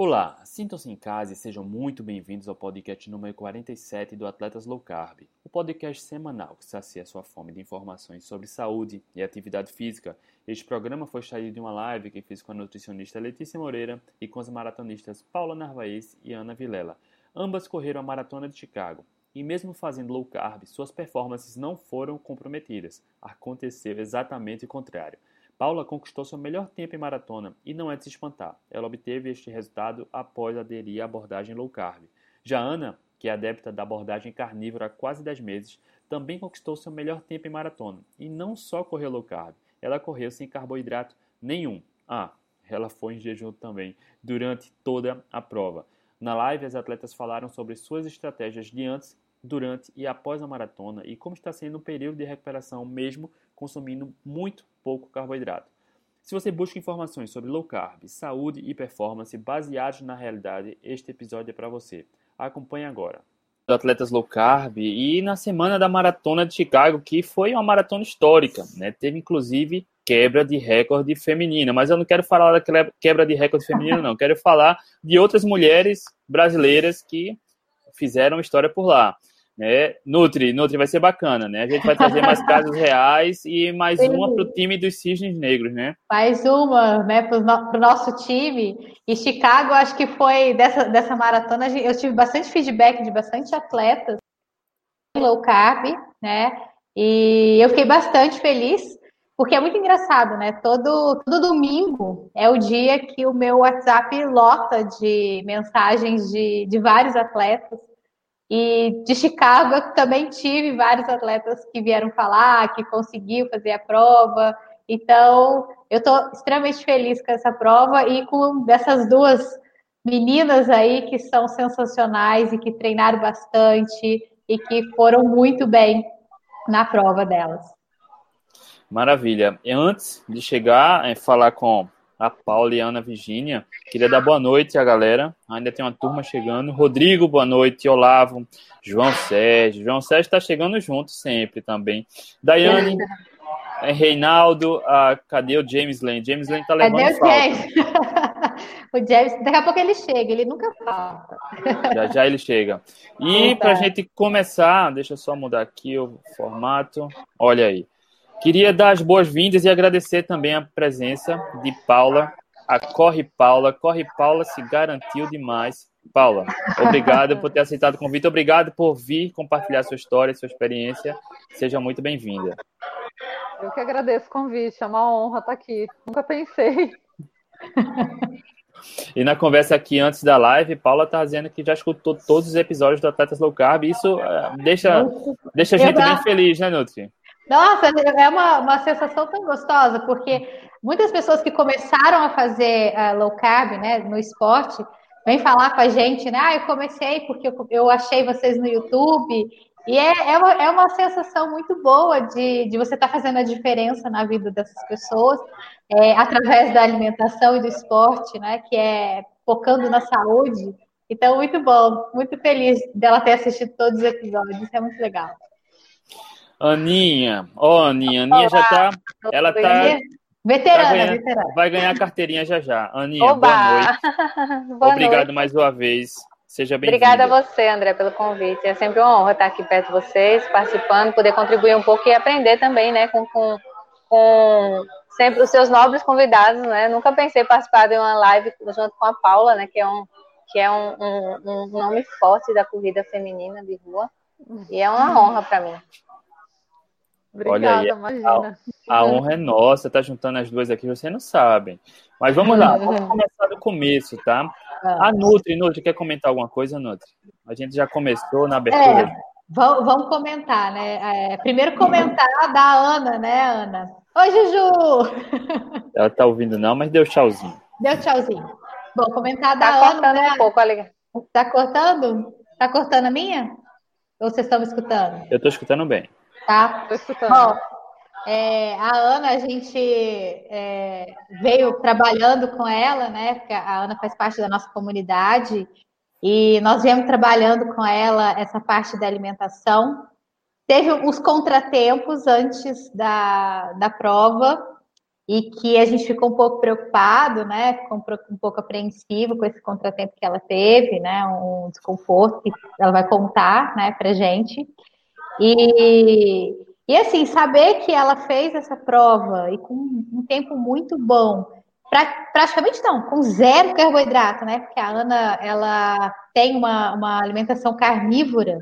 Olá, sintam-se em casa e sejam muito bem-vindos ao podcast número 47 do Atletas Low Carb, o podcast semanal que sacia sua fome de informações sobre saúde e atividade física. Este programa foi extraído de uma live que fiz com a nutricionista Letícia Moreira e com as maratonistas Paula Narvaez e Ana Vilela. Ambas correram a Maratona de Chicago e, mesmo fazendo low carb, suas performances não foram comprometidas. Aconteceu exatamente o contrário. Paula conquistou seu melhor tempo em maratona e não é de se espantar. Ela obteve este resultado após aderir à abordagem low carb. Já Ana, que é adepta da abordagem carnívora há quase 10 meses, também conquistou seu melhor tempo em maratona. E não só correu low carb, ela correu sem carboidrato nenhum. Ah, ela foi em jejum também durante toda a prova. Na live, as atletas falaram sobre suas estratégias de antes, durante e após a maratona e como está sendo o período de recuperação mesmo consumindo muito pouco carboidrato. Se você busca informações sobre low carb, saúde e performance baseados na realidade, este episódio é para você. Acompanhe agora. Atletas low carb e na semana da maratona de Chicago, que foi uma maratona histórica, né? Teve inclusive quebra de recorde feminina, mas eu não quero falar da quebra de recorde feminino, não. Quero falar de outras mulheres brasileiras que fizeram história por lá. Né? Nutri, Nutri vai ser bacana, né? A gente vai trazer mais casos reais e mais Sim. uma para o time dos Cisnes Negros, né? Mais uma, né, para o no, nosso time. E Chicago, acho que foi dessa, dessa maratona, eu tive bastante feedback de bastante atletas low carb, né? E eu fiquei bastante feliz, porque é muito engraçado, né? Todo, todo domingo é o dia que o meu WhatsApp lota de mensagens de, de vários atletas e de Chicago eu também tive vários atletas que vieram falar, que conseguiu fazer a prova. Então, eu estou extremamente feliz com essa prova e com dessas duas meninas aí que são sensacionais e que treinaram bastante e que foram muito bem na prova delas. Maravilha. E antes de chegar e falar com a Paula e a Ana Virgínia. Queria dar boa noite à galera. Ainda tem uma turma chegando. Rodrigo, boa noite. Olavo, João Sérgio. João Sérgio está chegando junto sempre também. Daiane, é, Reinaldo, ah, cadê o James Lane? James Lane está levando cadê o falta. O James, daqui a pouco ele chega, ele nunca falta. já já ele chega. E para a gente começar, deixa eu só mudar aqui o formato. Olha aí. Queria dar as boas-vindas e agradecer também a presença de Paula, a Corre Paula. Corre Paula se garantiu demais. Paula, obrigado por ter aceitado o convite, obrigado por vir compartilhar sua história, sua experiência. Seja muito bem-vinda. Eu que agradeço o convite, é uma honra estar aqui. Nunca pensei. E na conversa aqui antes da live, Paula está dizendo que já escutou todos os episódios do Atletas Low Carb. Isso uh, deixa, deixa a gente bem feliz, né, Nutri? Nossa, é uma, uma sensação tão gostosa, porque muitas pessoas que começaram a fazer uh, low carb, né, no esporte, vêm falar com a gente, né? Ah, eu comecei porque eu, eu achei vocês no YouTube. E é, é, uma, é uma sensação muito boa de, de você estar tá fazendo a diferença na vida dessas pessoas, é, através da alimentação e do esporte, né? Que é focando na saúde. Então, muito bom, muito feliz dela ter assistido todos os episódios, é muito legal. Aninha, ó, oh, Aninha, Aninha já tá. Ela tá. Veterana, tá ganhando, veterana. Vai ganhar a carteirinha já já. Aninha, Oba. boa noite. boa Obrigado noite. mais uma vez. Seja bem-vinda. Obrigada a você, André, pelo convite. É sempre uma honra estar aqui perto de vocês, participando, poder contribuir um pouco e aprender também, né, com, com, com sempre os seus nobres convidados, né? Nunca pensei participar de uma live junto com a Paula, né, que é um que é um, um, um nome forte da corrida feminina de rua. E é uma honra para mim. Obrigada, Olha aí, imagina. A, a, honra é nossa, tá juntando as duas aqui, vocês não sabem. Mas vamos lá, vamos começar do começo, tá? A Nutri, Nutri, quer comentar alguma coisa, Nutri? A gente já começou na abertura. É, vamos, vamos comentar, né? É, primeiro comentar da Ana, né, Ana? Oi, Juju! Ela tá ouvindo não, mas deu tchauzinho. Deu tchauzinho. Bom, comentar da tá Ana. Tá cortando né? um pouco, ali. Tá cortando? Tá cortando a minha? Ou vocês estão me escutando? Eu tô escutando bem tá? Estou escutando. Bom, é, a Ana, a gente é, veio trabalhando com ela, né? Porque a Ana faz parte da nossa comunidade e nós viemos trabalhando com ela essa parte da alimentação. Teve uns contratempos antes da, da prova, e que a gente ficou um pouco preocupado, né, um pouco apreensivo com esse contratempo que ela teve, né, um desconforto que ela vai contar, né, para gente. E, e assim, saber que ela fez essa prova e com um tempo muito bom, pra, praticamente não, com zero carboidrato, né, porque a Ana, ela tem uma, uma alimentação carnívora,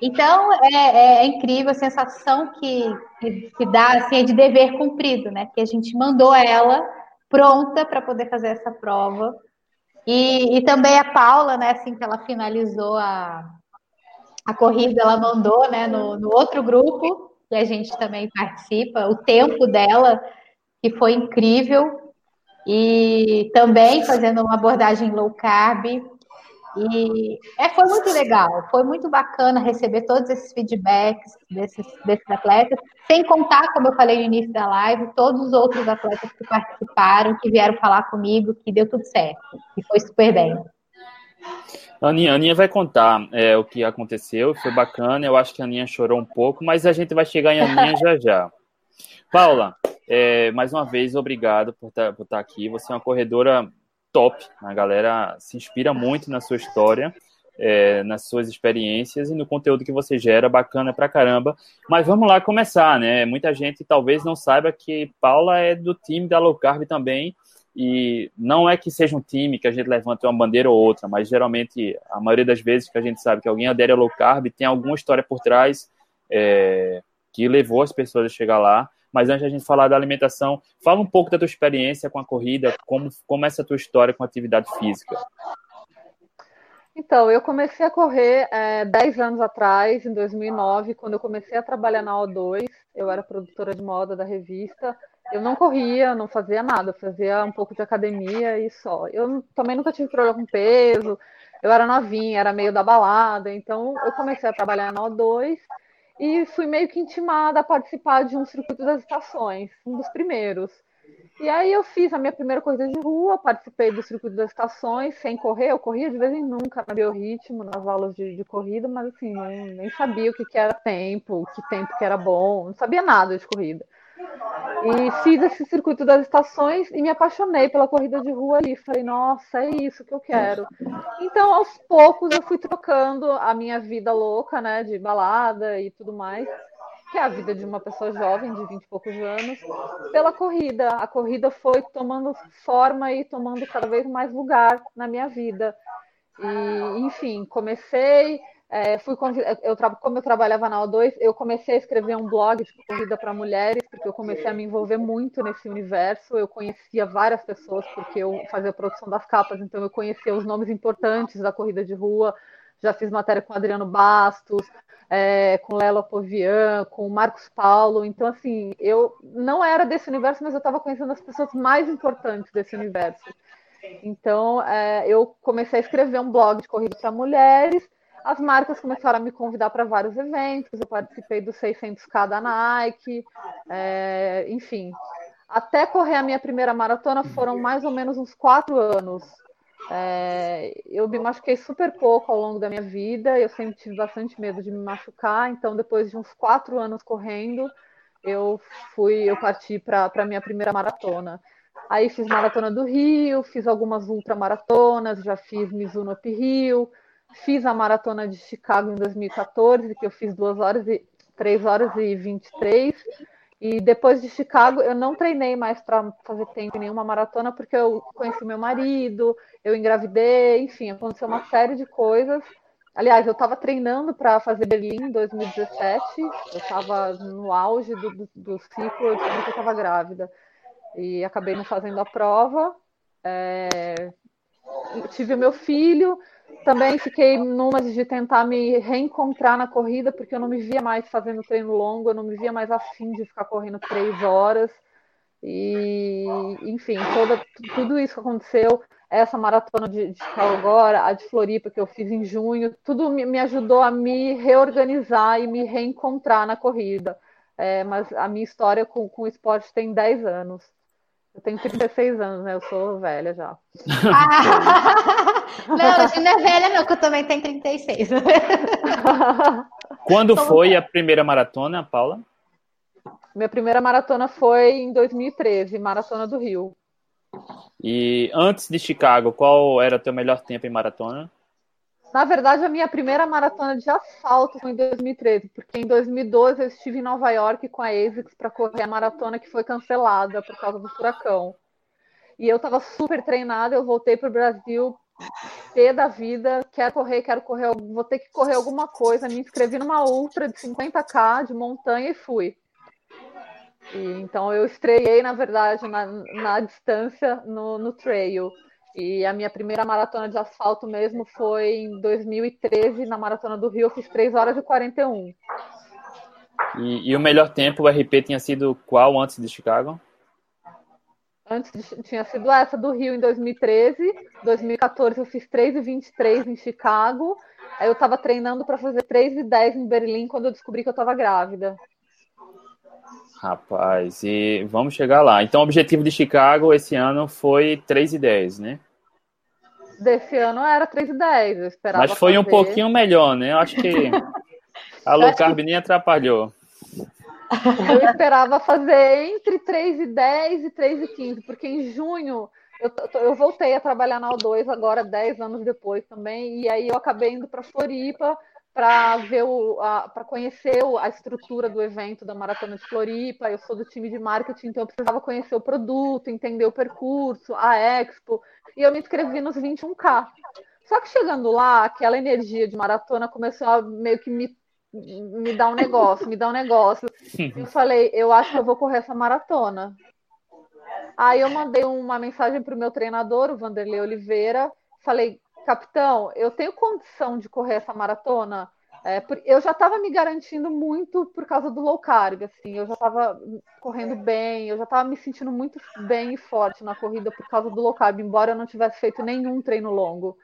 então, é, é, é, incrível a sensação que, que, que dá assim, é de dever cumprido, né? Que a gente mandou ela pronta para poder fazer essa prova. E, e, também a Paula, né, assim que ela finalizou a, a corrida, ela mandou né, no, no outro grupo, que a gente também participa, o tempo dela, que foi incrível. E também fazendo uma abordagem low carb, e é, foi muito legal, foi muito bacana receber todos esses feedbacks desses, desses atletas, sem contar, como eu falei no início da live, todos os outros atletas que participaram, que vieram falar comigo, que deu tudo certo, e foi super bem. A Aninha, a Aninha vai contar é, o que aconteceu, foi bacana, eu acho que a Aninha chorou um pouco, mas a gente vai chegar em Aninha já já. Paula, é, mais uma vez, obrigado por estar tá, tá aqui, você é uma corredora top. A galera se inspira muito na sua história, é, nas suas experiências e no conteúdo que você gera, bacana pra caramba. Mas vamos lá começar, né? Muita gente talvez não saiba que Paula é do time da Low Carb também. E não é que seja um time que a gente levante uma bandeira ou outra, mas geralmente, a maioria das vezes que a gente sabe que alguém adere a low carb, tem alguma história por trás é, que levou as pessoas a chegar lá. Mas antes a gente falar da alimentação, fala um pouco da tua experiência com a corrida, como começa a tua história com a atividade física. Então, eu comecei a correr é, 10 anos atrás, em 2009, quando eu comecei a trabalhar na O2, eu era produtora de moda da revista. Eu não corria, não fazia nada, fazia um pouco de academia e só. Eu também nunca tive problema com peso, eu era novinha, era meio da balada, então eu comecei a trabalhar na O2 e fui meio que intimada a participar de um circuito das estações, um dos primeiros. E aí eu fiz a minha primeira corrida de rua, participei do circuito das estações, sem correr, eu corria de vez em nunca no biorritmo, nas aulas de, de corrida, mas assim, nem sabia o que, que era tempo, que tempo que era bom, não sabia nada de corrida. E fiz esse circuito das estações e me apaixonei pela corrida de rua ali. Falei, nossa, é isso que eu quero. Então, aos poucos, eu fui trocando a minha vida louca, né, de balada e tudo mais, que é a vida de uma pessoa jovem, de 20 e poucos anos, pela corrida. A corrida foi tomando forma e tomando cada vez mais lugar na minha vida. E, enfim, comecei é, fui eu, como eu trabalhava na O2, eu comecei a escrever um blog de corrida para mulheres, porque eu comecei a me envolver muito nesse universo. Eu conhecia várias pessoas, porque eu fazia produção das capas, então eu conhecia os nomes importantes da corrida de rua. Já fiz matéria com Adriano Bastos, é, com Lelo Povian, com Marcos Paulo. Então, assim, eu não era desse universo, mas eu estava conhecendo as pessoas mais importantes desse universo. Então, é, eu comecei a escrever um blog de corrida para mulheres as marcas começaram a me convidar para vários eventos, eu participei do 600K da Nike, é, enfim. Até correr a minha primeira maratona foram mais ou menos uns quatro anos. É, eu me machuquei super pouco ao longo da minha vida, eu sempre tive bastante medo de me machucar, então depois de uns quatro anos correndo, eu fui, eu parti para a minha primeira maratona. Aí fiz maratona do Rio, fiz algumas ultramaratonas, já fiz Mizuno Up Rio, Fiz a maratona de Chicago em 2014, que eu fiz 2 horas e 3 horas e 23. E depois de Chicago, eu não treinei mais para fazer tempo em nenhuma maratona, porque eu conheci meu marido, eu engravidei, enfim, aconteceu uma série de coisas. Aliás, eu estava treinando para fazer Berlim em 2017, eu estava no auge do, do, do ciclo, eu que eu estava grávida. E acabei não fazendo a prova. É... Tive o meu filho, também fiquei numa de tentar me reencontrar na corrida, porque eu não me via mais fazendo treino longo, eu não me via mais afim de ficar correndo três horas. E, enfim, toda, tudo isso que aconteceu, essa maratona de, de a de Floripa que eu fiz em junho, tudo me, me ajudou a me reorganizar e me reencontrar na corrida. É, mas a minha história com, com o esporte tem 10 anos. Eu tenho 36 anos, né? Eu sou velha já. não, você não é velha, não, que eu também tenho 36. Quando foi a primeira maratona, Paula? Minha primeira maratona foi em 2013, Maratona do Rio. E antes de Chicago, qual era o teu melhor tempo em maratona? Na verdade, a minha primeira maratona de asfalto foi em 2013, porque em 2012 eu estive em Nova York com a ASICS para correr a maratona que foi cancelada por causa do furacão. E eu estava super treinada, eu voltei para o Brasil, pé da vida, quero correr, quero correr, vou ter que correr alguma coisa. Me inscrevi numa ultra de 50k de montanha e fui. E, então eu estreiei, na verdade, na, na distância no, no trail. E a minha primeira maratona de asfalto mesmo foi em 2013, na Maratona do Rio, eu fiz 3 horas e 41. E, e o melhor tempo, o RP tinha sido qual antes de Chicago? Antes de, tinha sido essa do Rio em 2013. 2014 eu fiz 3,23 em Chicago. Aí eu estava treinando para fazer 3,10 em Berlim quando eu descobri que eu estava grávida. Rapaz, e vamos chegar lá. Então, o objetivo de Chicago esse ano foi 3,10, né? Desse ano era 3,10. Eu esperava. Mas foi fazer... um pouquinho melhor, né? Eu acho que a low carb nem atrapalhou. Eu esperava fazer entre 3 e 10 e 3 e 15, porque em junho eu, eu voltei a trabalhar na O2 agora, 10 anos depois também, e aí eu acabei indo para Floripa para ver o para conhecer a estrutura do evento da Maratona de Floripa. Eu sou do time de marketing, então eu precisava conhecer o produto, entender o percurso, a expo, e eu me inscrevi nos 21K. Só que chegando lá, aquela energia de maratona começou a meio que me me dá um negócio, me dá um negócio. Eu falei, eu acho que eu vou correr essa maratona. Aí eu mandei uma mensagem para o meu treinador, o Vanderlei Oliveira, falei, capitão, eu tenho condição de correr essa maratona? É, eu já estava me garantindo muito por causa do low carb, assim, eu já estava correndo bem, eu já estava me sentindo muito bem e forte na corrida por causa do low carb, embora eu não tivesse feito nenhum treino longo.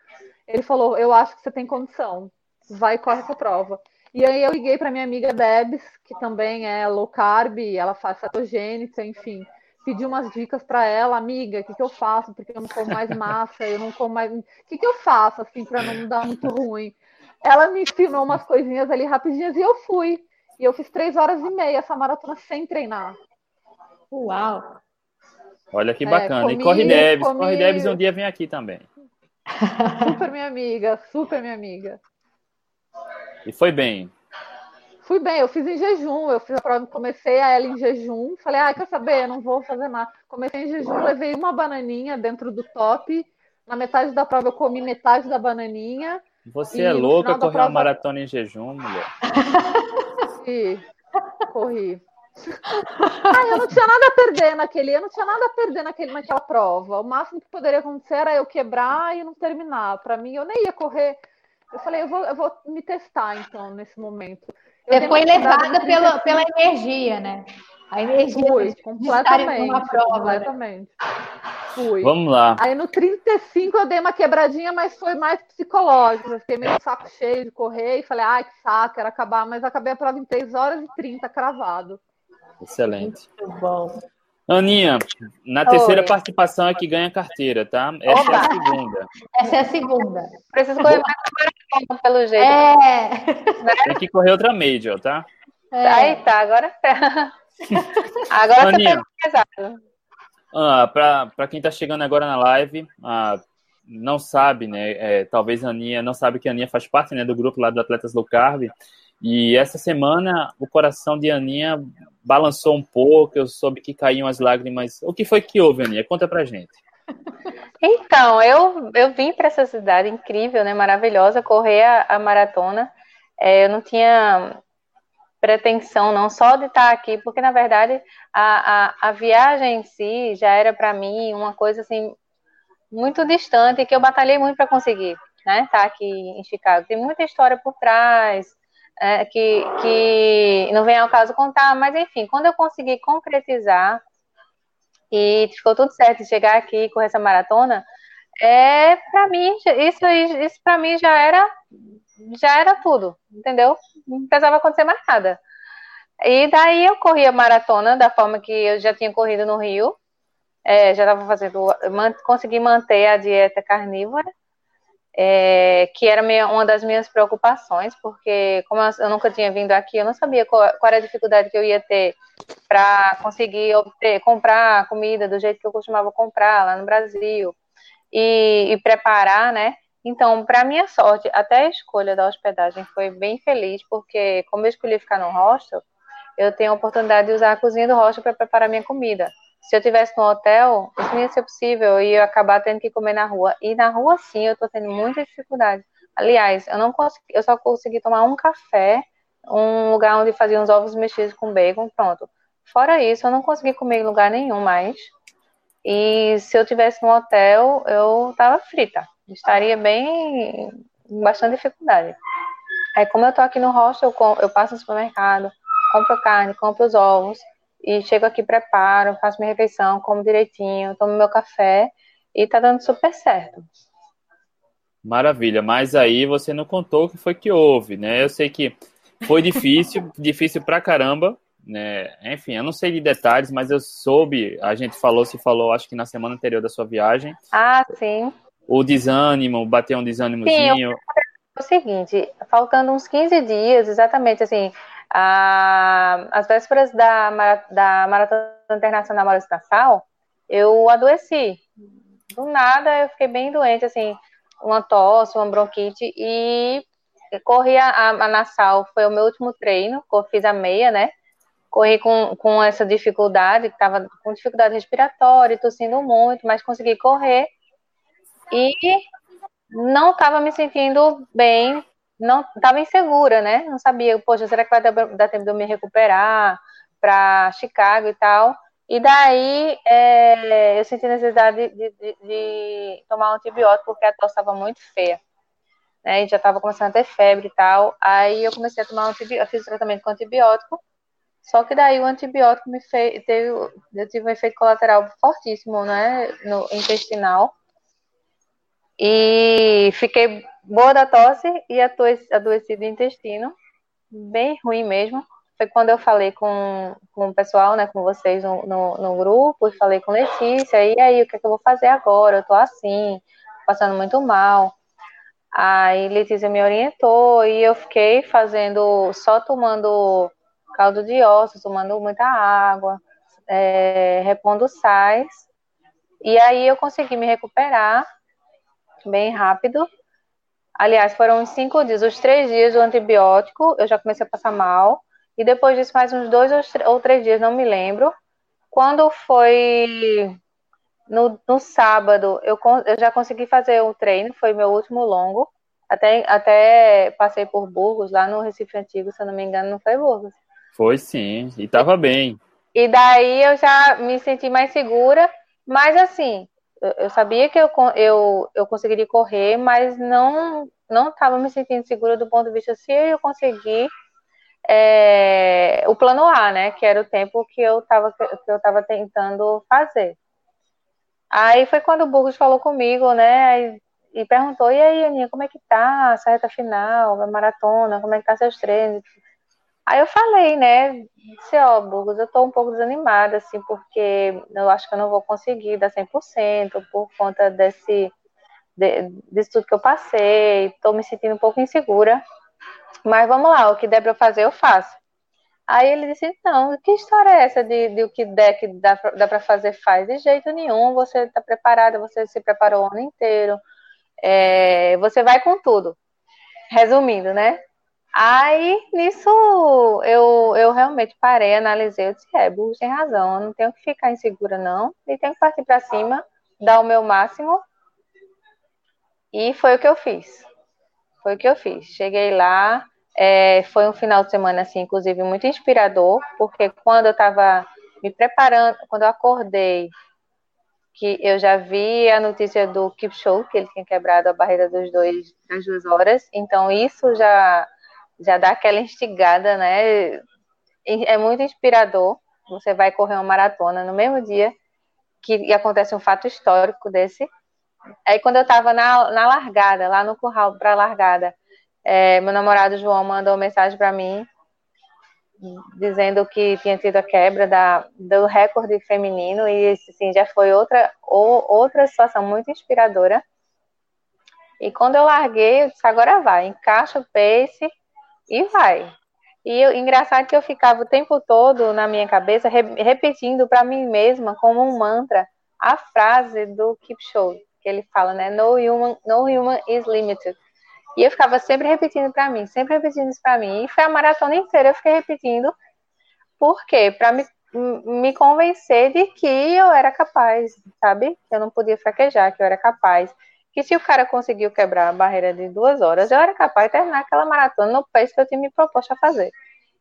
Ele falou, eu acho que você tem condição, vai e corre essa prova. E aí eu liguei para minha amiga Debs, que também é low carb, ela faz cetogênica, enfim. Pedi umas dicas para ela, amiga, o que, que eu faço? Porque eu não como mais massa, eu não como mais. O que, que eu faço, assim, para não dar muito ruim? Ela me ensinou umas coisinhas ali rapidinhas e eu fui. E eu fiz três horas e meia essa maratona sem treinar. Uau! Olha que bacana. É, comi, e corre Debs, comi... corre Debs um dia vem aqui também. Super minha amiga, super minha amiga. E foi bem. Fui bem, eu fiz em jejum, eu fiz a prova, comecei a ela em jejum, falei, ah, quer saber, eu não vou fazer nada. Comecei em jejum, levei uma bananinha dentro do top, na metade da prova eu comi metade da bananinha. Você é louca correr prova... uma maratona em jejum, mulher. Sim, corri. Ah, eu não tinha nada a perder naquele, eu não tinha nada a perder naquele, naquela prova. O máximo que poderia acontecer era eu quebrar e não terminar. Para mim, eu nem ia correr eu falei, eu vou, eu vou me testar, então, nesse momento. Você foi levada pela, pela energia, né? A energia Fui, completamente. Uma prova, completamente. Fui. Vamos lá. Aí no 35 eu dei uma quebradinha, mas foi mais psicológico. Eu fiquei meio saco cheio de correr e falei, ai, que saco, era acabar. Mas acabei a prova em 3 horas e 30, cravado. Excelente. Muito bom. Aninha, na terceira Oi. participação é que ganha carteira, tá? Essa Opa. é a segunda. Essa é a segunda. Preciso correr mais pelo jeito. É. Tem que correr outra Major, tá? É. Aí tá, agora Agora Aninha, você tá pesado. Ah, Para quem está chegando agora na live, ah, não sabe, né? É, talvez a Aninha não sabe que a Aninha faz parte né, do grupo lá do Atletas Low Carb. E essa semana o coração de Aninha balançou um pouco, eu soube que caíam as lágrimas. O que foi que houve, Aninha? Conta pra gente. Então, eu, eu vim para essa cidade incrível, né, maravilhosa, correr a, a maratona. É, eu não tinha pretensão não só de estar aqui, porque na verdade a, a, a viagem em si já era para mim uma coisa assim muito distante que eu batalhei muito para conseguir, né? Estar aqui em Chicago. Tem muita história por trás, é, que, que não vem ao caso contar, mas enfim, quando eu consegui concretizar e ficou tudo certo chegar aqui com essa maratona, é para mim isso isso para mim já era já era tudo, entendeu? Não precisava acontecer mais nada. E daí eu corri a maratona da forma que eu já tinha corrido no Rio, é, já estava fazendo, consegui manter a dieta carnívora é, que era minha, uma das minhas preocupações, porque como eu, nunca tinha vindo aqui, eu não sabia qual, qual era a dificuldade que eu ia ter para conseguir obter, comprar comida do jeito que eu costumava comprar lá no Brasil e, e preparar, né? Então, para minha sorte, até a escolha da hospedagem foi bem feliz, porque como eu escolhi ficar no hostel, eu tenho a oportunidade de usar a cozinha do hostel para preparar minha comida. Se eu tivesse no hotel, isso não ia ser possível, eu ia acabar tendo que comer na rua. E na rua, sim, eu estou tendo muita dificuldade. Aliás, eu não consegui, eu só consegui tomar um café, um lugar onde fazia uns ovos mexidos com bacon, pronto. Fora isso, eu não consegui comer em lugar nenhum mais. E se eu tivesse no hotel, eu tava frita. Estaria bem, com bastante dificuldade. Aí, como eu tô aqui no hostel, eu, eu passo no supermercado, compro carne, compro os ovos, e chego aqui, preparo, faço minha refeição, como direitinho, tomo meu café, e tá dando super certo. Maravilha, mas aí você não contou o que foi que houve, né? Eu sei que foi difícil, difícil pra caramba, né? Enfim, eu não sei de detalhes, mas eu soube, a gente falou, se falou, acho que na semana anterior da sua viagem. Ah, sim. O desânimo, bateu um desânimozinho. Sim, o seguinte, faltando uns 15 dias, exatamente assim, a, as vésperas da, da Maratona Internacional Maurício Nassau, eu adoeci. Do nada, eu fiquei bem doente, assim, uma tosse, uma bronquite, e corri a, a Nassau, foi o meu último treino, fiz a meia, né? corri com, com essa dificuldade, estava com dificuldade respiratória, tossindo muito, mas consegui correr e não estava me sentindo bem, não estava insegura, né? Não sabia, poxa, será que vai dar, tempo de eu me recuperar para Chicago e tal? E daí é, eu senti necessidade de, de, de, tomar um antibiótico porque a tosse estava muito feia. Né, e já estava começando a ter febre e tal. Aí eu comecei a tomar um antibiótico, fiz tratamento com antibiótico só que daí o antibiótico me fez, teve, eu tive um efeito colateral fortíssimo, né, no intestinal. E fiquei boa da tosse e adoeci do intestino, bem ruim mesmo. Foi quando eu falei com, com o pessoal, né, com vocês no, no, no grupo, e falei com Letícia, e aí, o que, é que eu vou fazer agora? Eu tô assim, passando muito mal. Aí Letícia me orientou e eu fiquei fazendo, só tomando caldo de ossos, tomando muita água, é, repondo sais. E aí eu consegui me recuperar bem rápido. Aliás, foram uns cinco dias, os três dias do antibiótico, eu já comecei a passar mal. E depois disso, mais uns dois ou três dias, não me lembro. Quando foi no, no sábado, eu, eu já consegui fazer o treino, foi meu último longo. Até, até passei por Burgos, lá no Recife Antigo, se eu não me engano, não foi Burgos. Foi sim, e tava bem. E daí eu já me senti mais segura, mas assim, eu sabia que eu, eu, eu conseguiria correr, mas não não estava me sentindo segura do ponto de vista se eu conseguir é, o plano A, né? Que era o tempo que eu estava que eu tentando fazer. Aí foi quando o Burgos falou comigo, né? E perguntou, e aí, Aninha, como é que tá essa reta final, a maratona, como é que tá seus treinos? Aí eu falei, né, disse, ó, Burgos, eu tô um pouco desanimada, assim, porque eu acho que eu não vou conseguir dar 100% por conta desse, de, tudo que eu passei, tô me sentindo um pouco insegura, mas vamos lá, o que der pra eu fazer, eu faço. Aí ele disse, não, que história é essa de, de o que der que dá dá pra fazer, faz? De jeito nenhum, você tá preparada, você se preparou o ano inteiro, é, você vai com tudo. Resumindo, né? Aí, nisso, eu, eu realmente parei, analisei, eu disse, é, Burro tem razão, eu não tenho que ficar insegura, não, e tenho que partir para cima, dar o meu máximo, e foi o que eu fiz. Foi o que eu fiz. Cheguei lá, é, foi um final de semana, assim, inclusive, muito inspirador, porque quando eu estava me preparando, quando eu acordei, que eu já vi a notícia do Show, que ele tinha quebrado a barreira dos dois, das duas horas, então isso já já dá aquela instigada, né? É muito inspirador. Você vai correr uma maratona no mesmo dia que acontece um fato histórico desse. Aí quando eu estava na, na largada, lá no curral para largada, é, meu namorado João mandou mensagem para mim dizendo que tinha tido a quebra da, do recorde feminino e assim, já foi outra, ou, outra situação muito inspiradora. E quando eu larguei, eu disse, agora vai, encaixa o pace e vai. E eu, engraçado que eu ficava o tempo todo na minha cabeça re, repetindo para mim mesma como um mantra a frase do Kipchoge, que ele fala, né? No human, no human is limited. E eu ficava sempre repetindo para mim, sempre repetindo isso para mim. E foi a maratona inteira eu fiquei repetindo. Por quê? Para me, me convencer de que eu era capaz, sabe? Que eu não podia fraquejar, que eu era capaz que se o cara conseguiu quebrar a barreira de duas horas, eu era capaz de terminar aquela maratona no pace que eu tinha me proposto a fazer.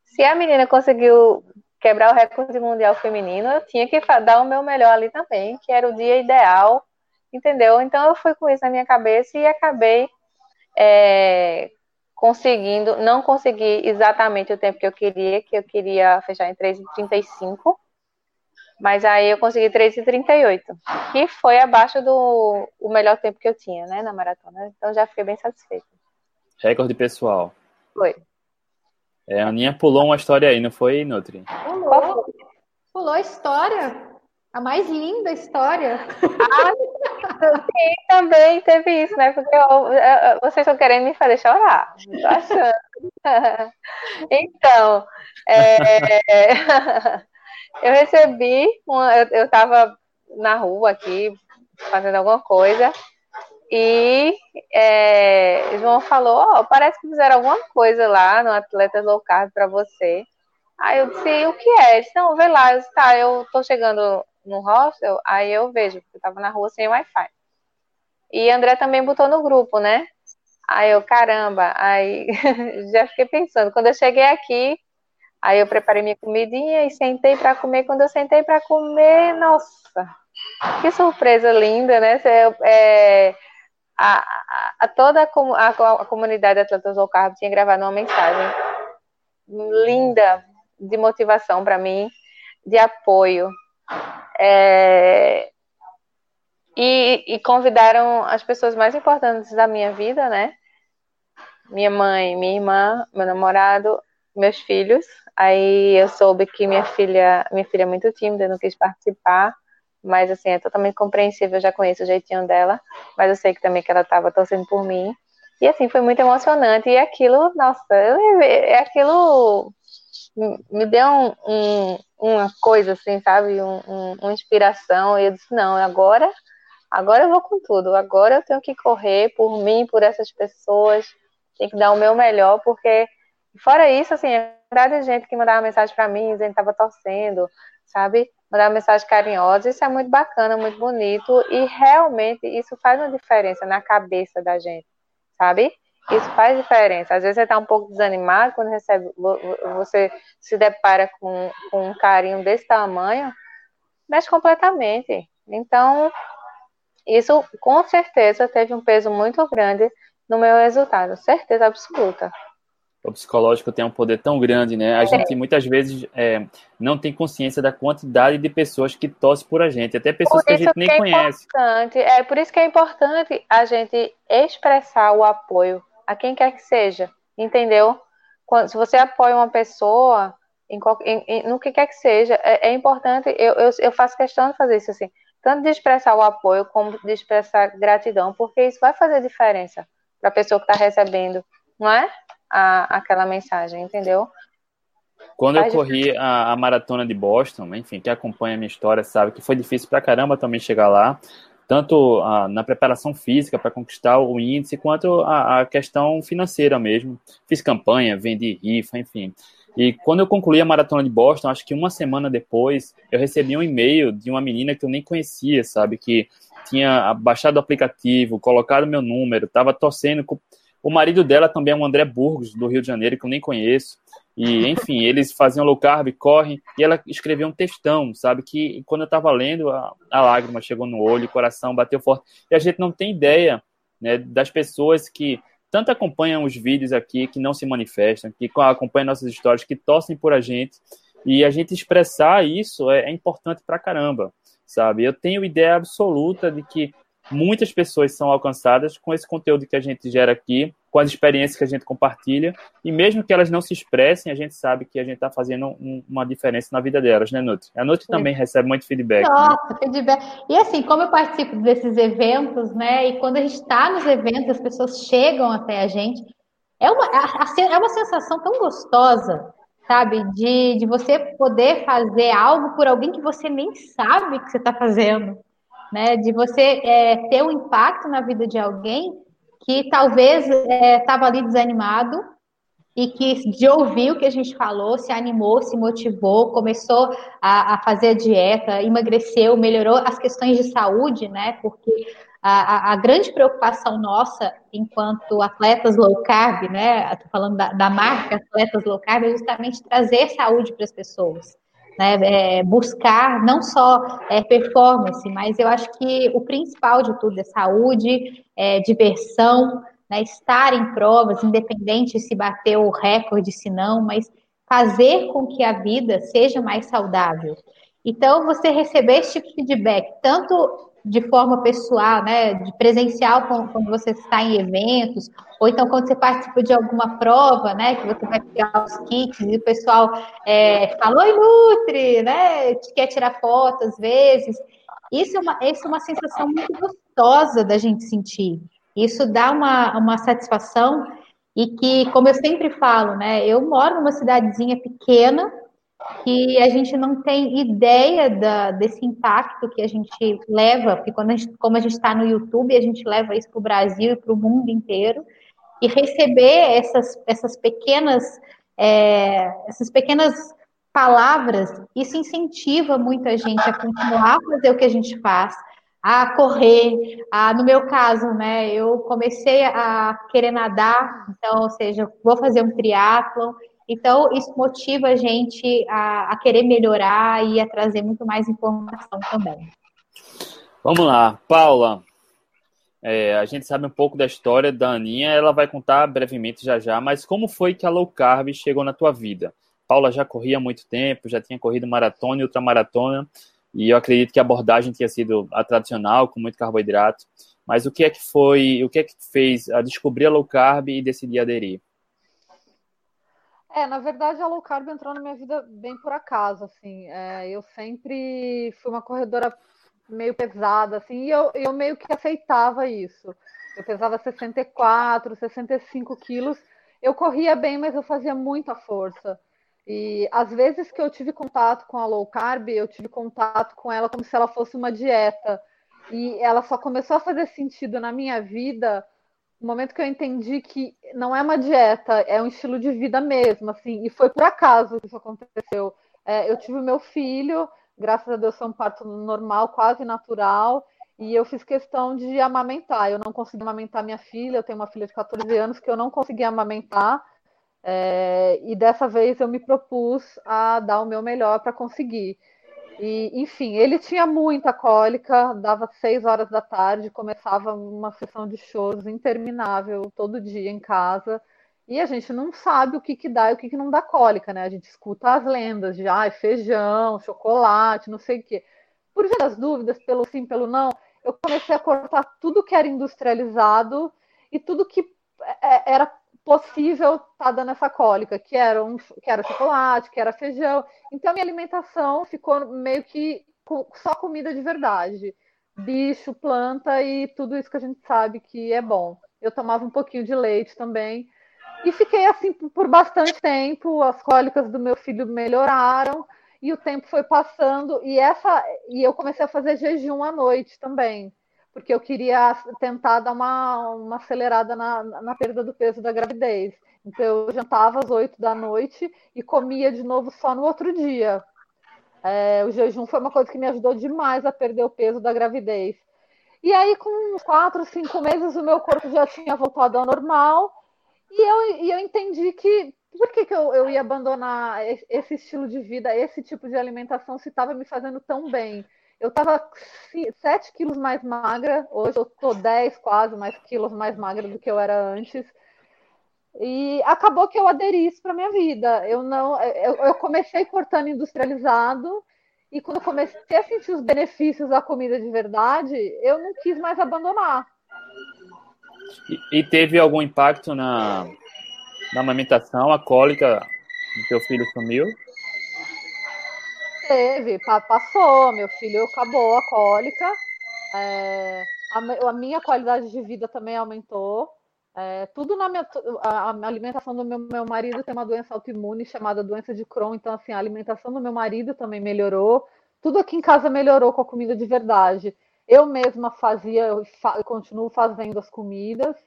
Se a menina conseguiu quebrar o recorde mundial feminino, eu tinha que dar o meu melhor ali também, que era o dia ideal, entendeu? Então eu fui com isso na minha cabeça e acabei é, conseguindo, não consegui exatamente o tempo que eu queria, que eu queria fechar em 3h35, mas aí eu consegui 3,38, que foi abaixo do o melhor tempo que eu tinha, né, na maratona. Então já fiquei bem satisfeita. Recorde pessoal. Foi. É, a Aninha pulou uma história aí, não foi, Nutri? Pulou. Pulou a história. A mais linda história. Ah, sim, também teve isso, né? Porque eu, eu, vocês estão querendo me fazer chorar. Tô achando. Então, é... Eu recebi, uma, eu estava na rua aqui, fazendo alguma coisa, e é, João falou, oh, parece que fizeram alguma coisa lá no Atletas Low Carb para você. Aí eu disse, o que é? Ele disse, não, vê lá. Eu disse, tá, eu tô chegando no hostel, aí eu vejo, porque eu tava na rua sem Wi-Fi. E André também botou no grupo, né? Aí eu, caramba, aí já fiquei pensando, quando eu cheguei aqui, Aí eu preparei minha comidinha e sentei para comer. Quando eu sentei para comer, nossa, que surpresa linda, né? É, a, a, a, toda a, a, comunidade de Atletas Low Carb tinha gravado uma mensagem linda de motivação para mim, de apoio. É, e, e convidaram as pessoas mais importantes da minha vida, né? Minha mãe, minha irmã, meu namorado, meus filhos, Aí eu soube que minha filha, minha filha é muito tímida, não quis participar, mas assim, é totalmente compreensível, eu já conheço o jeitinho dela, mas eu sei que também que ela estava torcendo por mim. E assim, foi muito emocionante. E aquilo, nossa, eu, aquilo me deu um, um, uma coisa assim, sabe? Um, uma inspiração. E eu disse, não, agora, agora eu vou com tudo. Agora eu tenho que correr por mim, por essas pessoas. Tenho que dar o meu melhor, porque fora isso, assim, quantidade de gente que mandava mensagem para mim, dizendo que estava torcendo, sabe? Mandava mensagem carinhosa, isso é muito bacana, muito bonito, e realmente isso faz uma diferença na cabeça da gente, sabe? Isso faz diferença. Às vezes você está um pouco desanimado quando recebe, você se depara com, com um carinho desse tamanho, mexe completamente. Então, isso com certeza teve um peso muito grande no meu resultado, certeza absoluta o psicológico tem um poder tão grande, né? A é. gente muitas vezes é, não tem consciência da quantidade de pessoas que torcem por a gente, até pessoas que a gente nem é conhece. Importante, é por isso que é importante a gente expressar o apoio a quem quer que seja, entendeu? Quando, se você apoia uma pessoa, em, em, em, no que quer que seja, é, é importante, eu, eu, eu faço questão de fazer isso assim, tanto de expressar o apoio como de expressar gratidão, porque isso vai fazer diferença para a pessoa que está recebendo, não é? A, aquela mensagem, entendeu? Quando eu corri a, a, maratona de Boston, enfim, quem acompanha a minha história sabe que foi difícil pra caramba também chegar lá, tanto a, na preparação física para conquistar o índice, quanto a, a, questão financeira mesmo. Fiz campanha, vendi rifa, enfim. E quando eu concluí a maratona de Boston, acho que uma semana depois, eu recebi um e-mail de uma menina que eu nem conhecia, sabe, que tinha baixado o aplicativo, colocado meu número, estava torcendo o marido dela também é um André Burgos, do Rio de Janeiro, que eu nem conheço. E, enfim, eles faziam low carb, correm, e ela escreveu um textão, sabe? Que quando eu estava lendo, a, a, lágrima chegou no olho, o coração bateu forte. E a gente não tem ideia né, das pessoas que tanto acompanham os vídeos aqui, que não se manifestam, que acompanham nossas histórias, que torcem por a gente. E a gente expressar isso é, é importante pra caramba, sabe? Eu tenho ideia absoluta de que muitas pessoas são alcançadas com esse conteúdo que a gente gera aqui com as experiências que a gente compartilha, e mesmo que elas não se expressem, a gente sabe que a gente está fazendo um, uma diferença na vida delas, né, Nuti? A Nuti também recebe muito feedback. Né? Nossa, né? feedback. E assim, como eu participo desses eventos, né, e quando a gente está nos eventos, as pessoas chegam até a gente, é uma, é uma sensação tão gostosa, sabe? De, de você poder fazer algo por alguém que você nem sabe que você está fazendo, né? De você é, ter um impacto na vida de alguém que talvez estava é, ali desanimado e que de ouvir o que a gente falou, se animou, se motivou, começou a, a fazer a dieta, emagreceu, melhorou as questões de saúde, né? Porque a, a, grande preocupação nossa enquanto atletas low carb, né? Estou falando da, da, marca Atletas Low Carb, é justamente trazer saúde para as pessoas. Né, é, buscar não só é, performance, mas eu acho que o principal de tudo é saúde, é, diversão, né, estar em provas, independente se bater o recorde, se não, mas fazer com que a vida seja mais saudável. Então, você receber esse tipo de feedback, tanto de forma pessoal, né, de presencial quando você está em eventos, ou então quando você participa de alguma prova, né, que você vai pegar os kits e o pessoal é, fala, oi Nutri, né, quer tirar foto às vezes. Isso é uma, isso é uma sensação muito gostosa da gente sentir. Isso dá uma, uma satisfação e que, como eu sempre falo, né, eu moro numa cidadezinha pequena, que a gente não tem ideia da, desse impacto que a gente leva, porque quando a gente, como a gente está no YouTube, a gente leva isso para o Brasil e para o mundo inteiro, e receber essas, essas pequenas é, essas pequenas palavras, isso incentiva muita gente a continuar a fazer o que a gente faz, a correr, a, no meu caso, né, eu comecei a querer nadar, então, ou seja, vou fazer um triatlon, então, isso motiva a gente a, a querer melhorar e a trazer muito mais informação também. Vamos lá, Paula. É, a gente sabe um pouco da história da Aninha, ela vai contar brevemente já já, mas como foi que a low carb chegou na tua vida? Paula já corria há muito tempo, já tinha corrido maratona e ultramaratona, e eu acredito que a abordagem tinha sido a tradicional, com muito carboidrato. Mas o que é que foi, o que é que fez a descobrir a low carb e decidir aderir? É, na verdade, a low carb entrou na minha vida bem por acaso, assim. É, eu sempre fui uma corredora meio pesada, assim, e eu, eu meio que aceitava isso. Eu pesava 64, 65 quilos. Eu corria bem, mas eu fazia muita força. E às vezes que eu tive contato com a low carb, eu tive contato com ela como se ela fosse uma dieta. E ela só começou a fazer sentido na minha vida no momento que eu entendi que não é uma dieta, é um estilo de vida mesmo, assim, e foi por acaso que isso aconteceu. É, eu tive meu filho, graças a Deus foi um parto normal, quase natural, e eu fiz questão de amamentar. Eu não consegui amamentar minha filha, eu tenho uma filha de 14 anos que eu não consegui amamentar, é, e dessa vez eu me propus a dar o meu melhor para conseguir. E, enfim, ele tinha muita cólica, dava seis horas da tarde, começava uma sessão de shows interminável todo dia em casa. E a gente não sabe o que, que dá e o que, que não dá cólica, né? A gente escuta as lendas de ah, feijão, chocolate, não sei o quê. Por via das dúvidas, pelo sim, pelo não, eu comecei a cortar tudo que era industrializado e tudo que é, era possível estar tá dando essa cólica, que era, um, que era chocolate, que era feijão. Então, minha alimentação ficou meio que só comida de verdade. Bicho, planta e tudo isso que a gente sabe que é bom. Eu tomava um pouquinho de leite também. E fiquei assim por bastante tempo. As cólicas do meu filho melhoraram e o tempo foi passando. E essa e eu comecei a fazer jejum à noite também porque eu queria tentar dar uma, uma acelerada na, na perda do peso da gravidez. Então, eu jantava às 8 da noite e comia de novo só no outro dia. É, o jejum foi uma coisa que me ajudou demais a perder o peso da gravidez. E aí, com 4, 5 meses, o meu corpo já tinha voltado ao normal. E eu, e eu entendi que por que, que eu, eu ia abandonar esse estilo de vida, esse tipo de alimentação, se estava me fazendo tão bem? Eu estava 7 quilos mais magra, hoje eu estou 10 quase mais quilos mais magra do que eu era antes. E acabou que eu aderi isso para minha vida. Eu não, eu, eu, comecei cortando industrializado e quando comecei a sentir os benefícios da comida de verdade, eu não quis mais abandonar. E, e teve algum impacto na, na amamentação? A cólica do teu filho sumiu? Teve, passou. Meu filho acabou a cólica. É, a, a, minha qualidade de vida também aumentou. É, tudo na minha a, a, alimentação do meu, meu marido tem uma doença autoimune chamada doença de Crohn, então assim a alimentação do meu marido também melhorou. Tudo aqui em casa melhorou com a comida de verdade. Eu mesma fazia, eu, fa, eu continuo fazendo as comidas.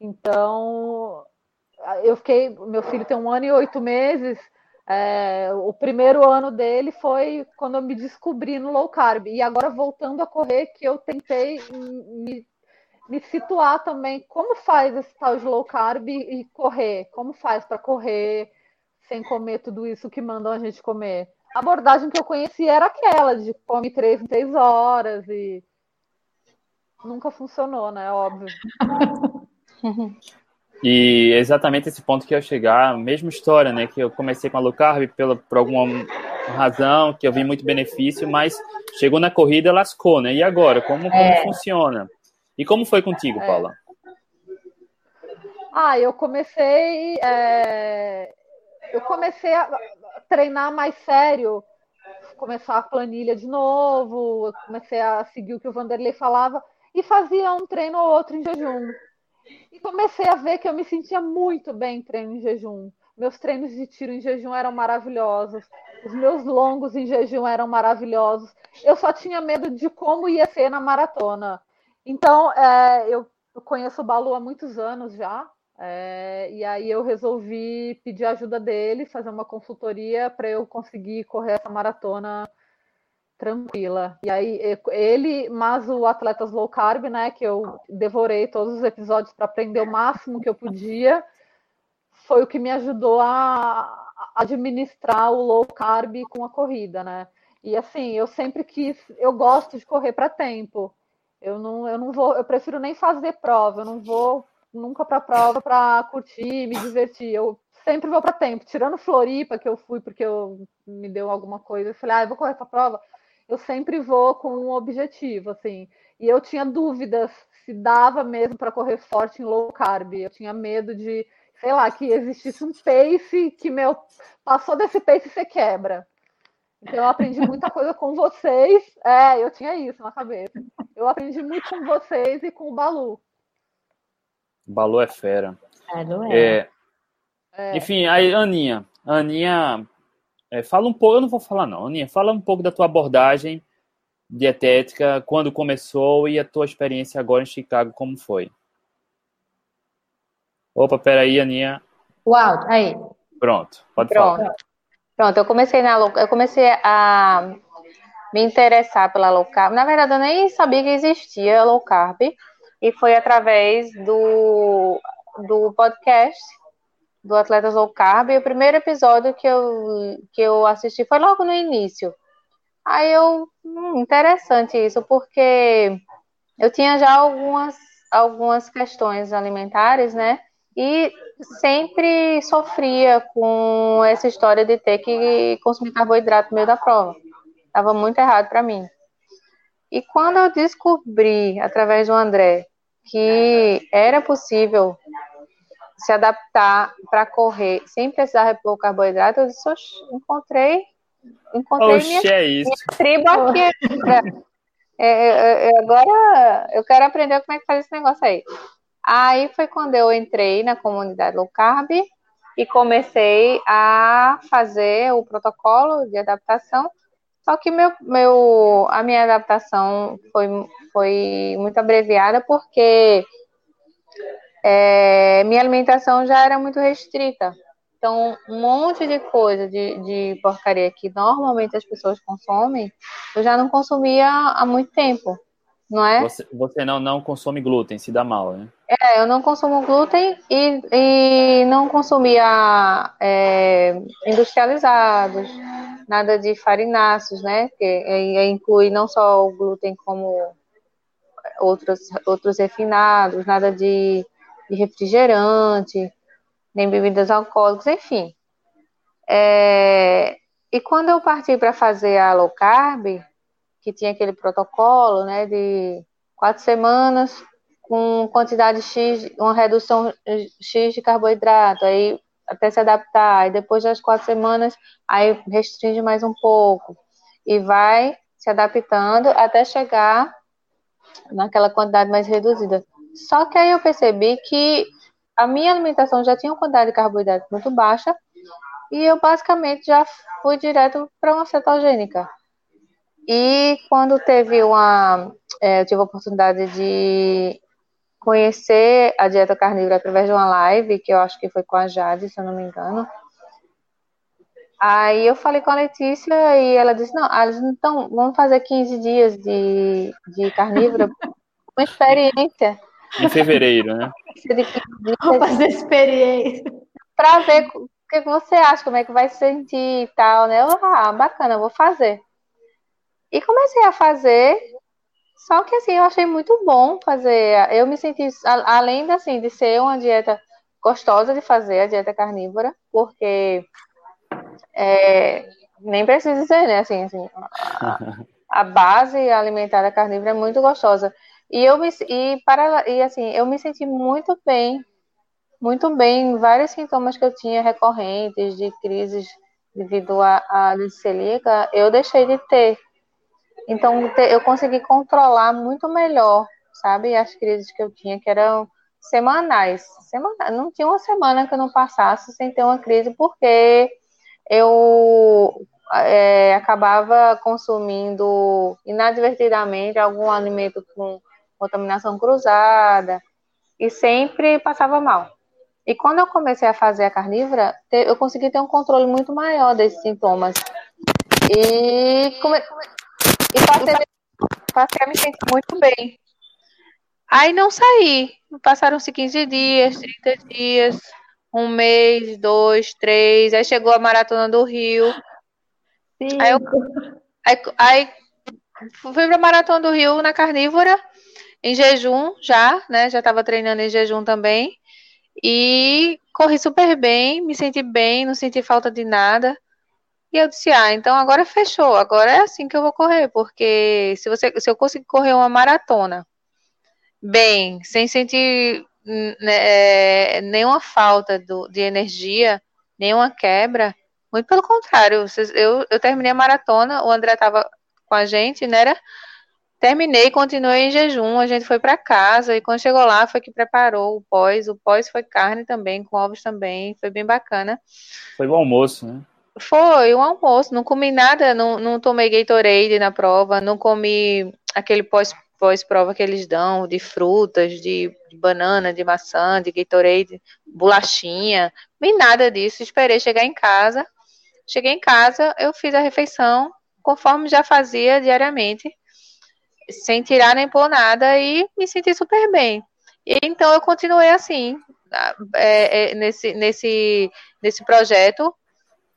Então eu fiquei, meu filho tem um ano e oito meses. É, o primeiro ano dele foi quando eu me descobri no low carb. E agora, voltando a correr, que eu tentei me, me situar também. Como faz esse tal de low carb e correr? Como faz para correr sem comer tudo isso que mandam a gente comer? A abordagem que eu conheci era aquela de come três em três horas e nunca funcionou, né? Óbvio. E exatamente esse ponto que eu chegar, mesma história, né? Que eu comecei com a low carb pela, por alguma razão, que eu vi muito benefício, mas chegou na corrida, lascou, né? E agora? Como, como é. funciona? E como foi contigo, é. Paula? Ah, eu comecei. É... Eu comecei a treinar mais sério, começar a planilha de novo, comecei a seguir o que o Vanderlei falava e fazia um treino ou outro em jejum. E comecei a ver que eu me sentia muito bem em treino em jejum. Meus treinos de tiro em jejum eram maravilhosos. Os meus longos em jejum eram maravilhosos. Eu só tinha medo de como ia ser na maratona. Então, é, eu, conheço o Balu há muitos anos já. É, e aí eu resolvi pedir ajuda dele, fazer uma consultoria para eu conseguir correr essa maratona tranquila. E aí, ele, mas o Atletas Low Carb, né, que eu devorei todos os episódios para aprender o máximo que eu podia, foi o que me ajudou a administrar o low carb com a corrida, né? E assim, eu sempre quis, eu gosto de correr para tempo. Eu não, eu não vou, eu prefiro nem fazer prova, eu não vou nunca para prova para curtir, me divertir. Eu sempre vou para tempo, tirando Floripa que eu fui porque eu me deu alguma coisa, eu falei: "Ah, eu vou correr para prova" eu sempre vou com um objetivo, assim. E eu tinha dúvidas se dava mesmo para correr forte em low carb. Eu tinha medo de, sei lá, que existisse um pace que meu passou desse pace você quebra. Então eu aprendi muita coisa com vocês. É, eu tinha isso na cabeça. Eu aprendi muito com vocês e com o Balu. O Balu é fera. É, não é. é. é. Enfim, aí, Aninha. Aninha é, fala um pouco, eu não vou falar não, Aninha, fala um pouco da tua abordagem dietética, quando começou e a tua experiência agora em Chicago, como foi? Opa, peraí, Aninha. Uau, aí. Pronto, pode Pronto. falar. Pronto, eu comecei na eu comecei a me interessar pela low carb. Na verdade, eu nem sabia que existia low carb e foi através do do podcast do Atletas Low Carb, e o primeiro episódio que eu, que eu assisti foi logo no início. Aí eu, hum, interessante isso, porque eu tinha já algumas, algumas questões alimentares, né? E sempre sofria com essa história de ter que consumir carboidrato no meio da prova. Estava muito errado para mim. E quando eu descobri, através do André, que era possível se adaptar para correr sem precisar repor carboidrato, eu disse, encontrei, encontrei Oxe, minha, é isso. minha tribo aqui. É, é, é, agora eu quero aprender como é que faz esse negócio aí. Aí foi quando eu entrei na comunidade low carb e comecei a fazer o protocolo de adaptação. Só que meu, meu, a minha adaptação foi, foi muito abreviada porque é, minha alimentação já era muito restrita. Então, um monte de coisa de, de porcaria que normalmente as pessoas consomem, eu já não consumia há muito tempo, não é? Você, você não, não consome glúten, se dá mal, né? É, eu não consumo glúten e, e não consumia é, industrializados, nada de farináceos, né? Que é, é, inclui não só o glúten como outros, outros refinados, nada de de refrigerante, nem bebidas alcoólicas, enfim. É, e quando eu parti para fazer a low carb, que tinha aquele protocolo, né, de quatro semanas, com quantidade X, uma redução X de carboidrato, aí até se adaptar, e depois das quatro semanas, aí restringe mais um pouco, e vai se adaptando até chegar naquela quantidade mais reduzida. Só que aí eu percebi que a minha alimentação já tinha uma quantidade de carboidrato muito baixa, e eu basicamente já fui direto para uma cetogênica. E quando teve uma. É, eu tive a oportunidade de conhecer a dieta carnívora através de uma live, que eu acho que foi com a Jade, se eu não me engano. Aí eu falei com a Letícia e ela disse, não, então vamos fazer 15 dias de, de carnívora, uma experiência. Em fevereiro, né? Vamos fazer experiência. Para ver o que você acha, como é que vai se sentir e tal, né? Eu, ah, bacana, vou fazer. E comecei a fazer, só que assim, eu achei muito bom fazer. Eu me senti, além de, assim, de ser uma dieta gostosa de fazer, a dieta carnívora, porque é, nem preciso dizer, né? Assim, assim a, a, base alimentar da carnívora é muito gostosa. E eu me e para e assim, eu me senti muito bem, muito bem, vários sintomas que eu tinha recorrentes de crises devido à, celíaca, eu deixei de ter. Então, eu consegui controlar muito melhor, sabe, as crises que eu tinha, que eram semanais. Semana, não tinha uma semana que eu não passasse sem ter uma crise, porque eu é, acabava consumindo inadvertidamente algum alimento com contaminação cruzada e sempre passava mal. E quando eu comecei a fazer a carnívora, eu consegui ter um controle muito maior desses sintomas. E come... E passei, passei a me sentir muito bem. Aí não saí. Passaram-se 15 dias, 30 dias, um mês, dois, três. Aí chegou a maratona do Rio. Sim. Aí, eu, aí, aí fui pra maratona do Rio na carnívora, em jejum já, né? Já estava treinando em jejum também. E corri super bem, me senti bem, não senti falta de nada. E eu disse, ah, então agora fechou, agora é assim que eu vou correr, porque se, você, se eu conseguir correr uma maratona bem, sem sentir né, é, nenhuma falta do, de energia, nenhuma quebra, muito pelo contrário, eu, eu terminei a maratona, o André estava com a gente, né? Era, terminei, continuei em jejum, a gente foi para casa e quando chegou lá foi que preparou o pós, o pós foi carne também, com ovos também, foi bem bacana. Foi o almoço, né? Foi um almoço, não comi nada, não, não tomei Gatorade na prova, não comi aquele pós, pós-prova que eles dão de frutas, de, de, banana, de maçã, de Gatorade, bolachinha, nem nada disso. Esperei chegar em casa. Cheguei em casa, eu fiz a refeição conforme já fazia diariamente, sem tirar nem pôr nada e me senti super bem. E então eu continuei assim, é, é, nesse, nesse, nesse projeto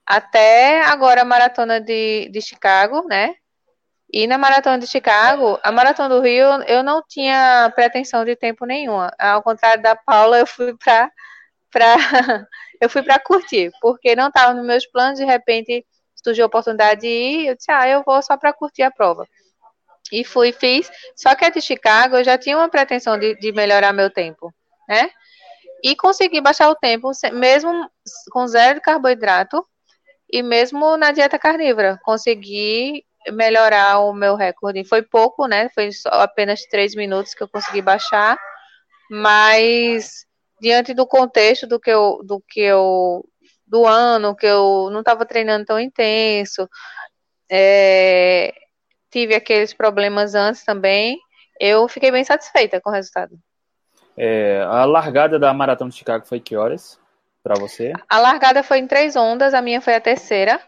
até agora a maratona de, de Chicago, né? E na maratona de Chicago, a maratona do Rio, eu não tinha pretensão de tempo nenhuma. Ao contrário da Paula, eu fui para para eu fui para curtir, porque não estava nos meus planos, de repente surgiu a oportunidade de ir, eu disse: "Ah, eu vou só para curtir a prova". E fui, fiz. Só que a de Chicago eu já tinha uma pretensão de, de melhorar meu tempo, né? E consegui baixar o tempo, mesmo com zero carboidrato, e mesmo na dieta carnívora, consegui melhorar o meu recorde. Foi pouco, né? Foi só apenas três minutos que eu consegui baixar, mas diante do contexto do que eu, do que eu, do ano que eu não estava treinando tão intenso, é, tive aqueles problemas antes também, eu fiquei bem satisfeita com o resultado. É, a largada da maratona de Chicago foi que horas? para você? A largada foi em três ondas, a minha foi a terceira.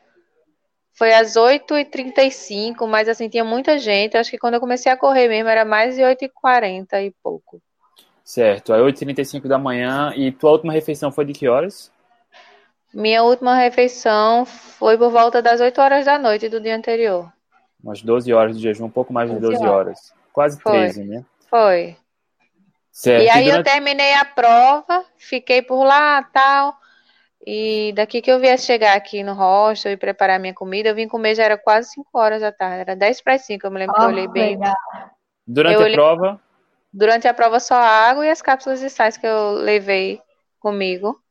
Foi às 8h35, mas assim, tinha muita gente. Acho que quando eu comecei a correr mesmo era mais de 8h40 e pouco. Certo, aí 8h35 da manhã. E tua última refeição foi de que horas? Minha última refeição foi por volta das 8 horas da noite do dia anterior. Umas 12 horas de jejum, um pouco mais de 12 horas. Quase foi. 13, né? Foi. Certo. E aí durante... eu terminei a prova, fiquei por lá tal. E daqui que eu viesse chegar aqui no hostel e preparar minha comida, eu vim comer já era quase 5 horas da tarde, era 10 para 5, eu me lembro oh, que eu olhei bem. Legal. Durante eu a olhei... prova, Durante a prova só água e as cápsulas de sais que eu levei comigo.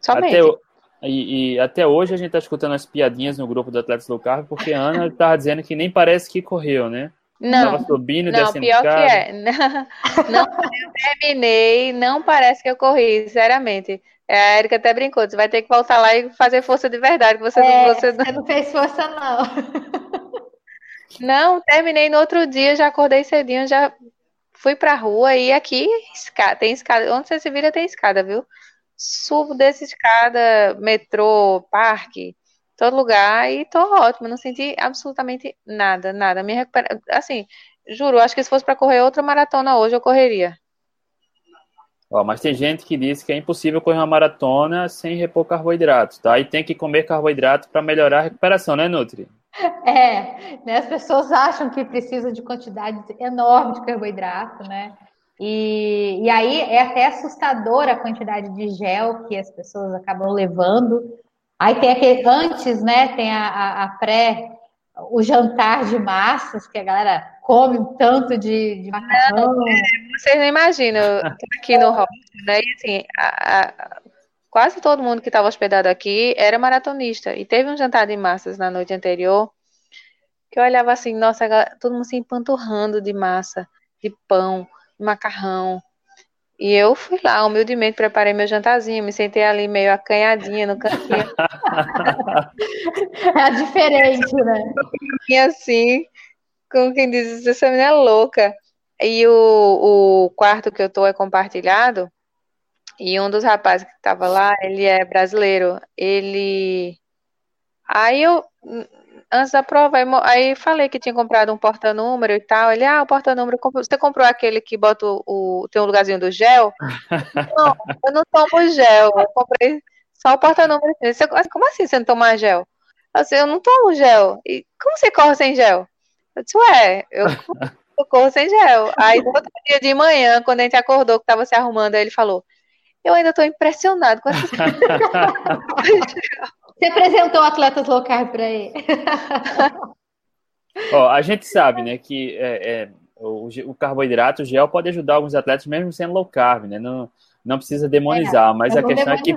Somente. Até, e, e, até hoje a gente tá escutando as piadinhas no grupo do Atletas Low Carb, porque a Ana tava dizendo que nem parece que correu, né? Não, Tava subindo não, descendo pior que é. Não, não terminei, não parece que eu corri, sinceramente. A Erika até brincou, você vai ter que voltar lá e fazer força de verdade. Você, é, você... você não fez força, não. Não, terminei no outro dia, já acordei cedinho, já fui pra rua e aqui escada, tem escada. Onde você se vira tem escada, viu? Subo dessa escada, metrô, parque, todo lugar e tô ótimo, não senti absolutamente nada, nada. Me recupera... Assim, juro, acho que se fosse para correr outra maratona hoje, eu correria. Ó, mas tem gente que diz que é impossível correr uma maratona sem repor carboidratos, tá? E tem que comer carboidrato para melhorar a recuperação, né, Nutri? É, né, as pessoas acham que precisa de quantidade enorme de carboidrato, né? E, e aí é até assustadora a quantidade de gel que as pessoas acabam levando. Aí tem aquele, antes, né, tem a, a, a pré, o jantar de massas, que a galera come um tanto de, de macarrão. Não, é, vocês não imaginam, aqui no hostel, né, e assim, a, a, quase todo mundo que estava hospedado aqui era maratonista. E teve um jantar de massas na noite anterior, que eu olhava assim, nossa, todo mundo se empanturrando de massa, de pão, macarrão. E eu fui lá, humildemente, preparei meu jantarzinho, me sentei ali meio acanhadinha no cantinho. é diferente, né? E assim, como quem diz, essa menina é louca. E o, o quarto que eu tô é compartilhado, e um dos rapazes que estava lá, ele é brasileiro. Ele. Aí eu, antes da prova, aí falei que tinha comprado um porta-número e tal. Ele, ah, o porta-número, você comprou aquele que bota o, tem um lugarzinho do gel? não, eu não tomo gel, eu comprei só o porta-número. Como assim você não toma gel? Eu disse, eu não tomo gel. E como você corre sem gel? Eu disse, ué, eu, eu corro sem gel. Aí no outro dia de manhã, quando a gente acordou, que estava se arrumando, aí ele falou, eu ainda estou impressionado com essa. Você apresentou atletas locais para ele. Ó, a gente sabe, né, que é, é, o, o, carboidrato, o gel, pode ajudar alguns atletas mesmo sendo low carb, né? Não, não precisa demonizar, é, mas a questão é que,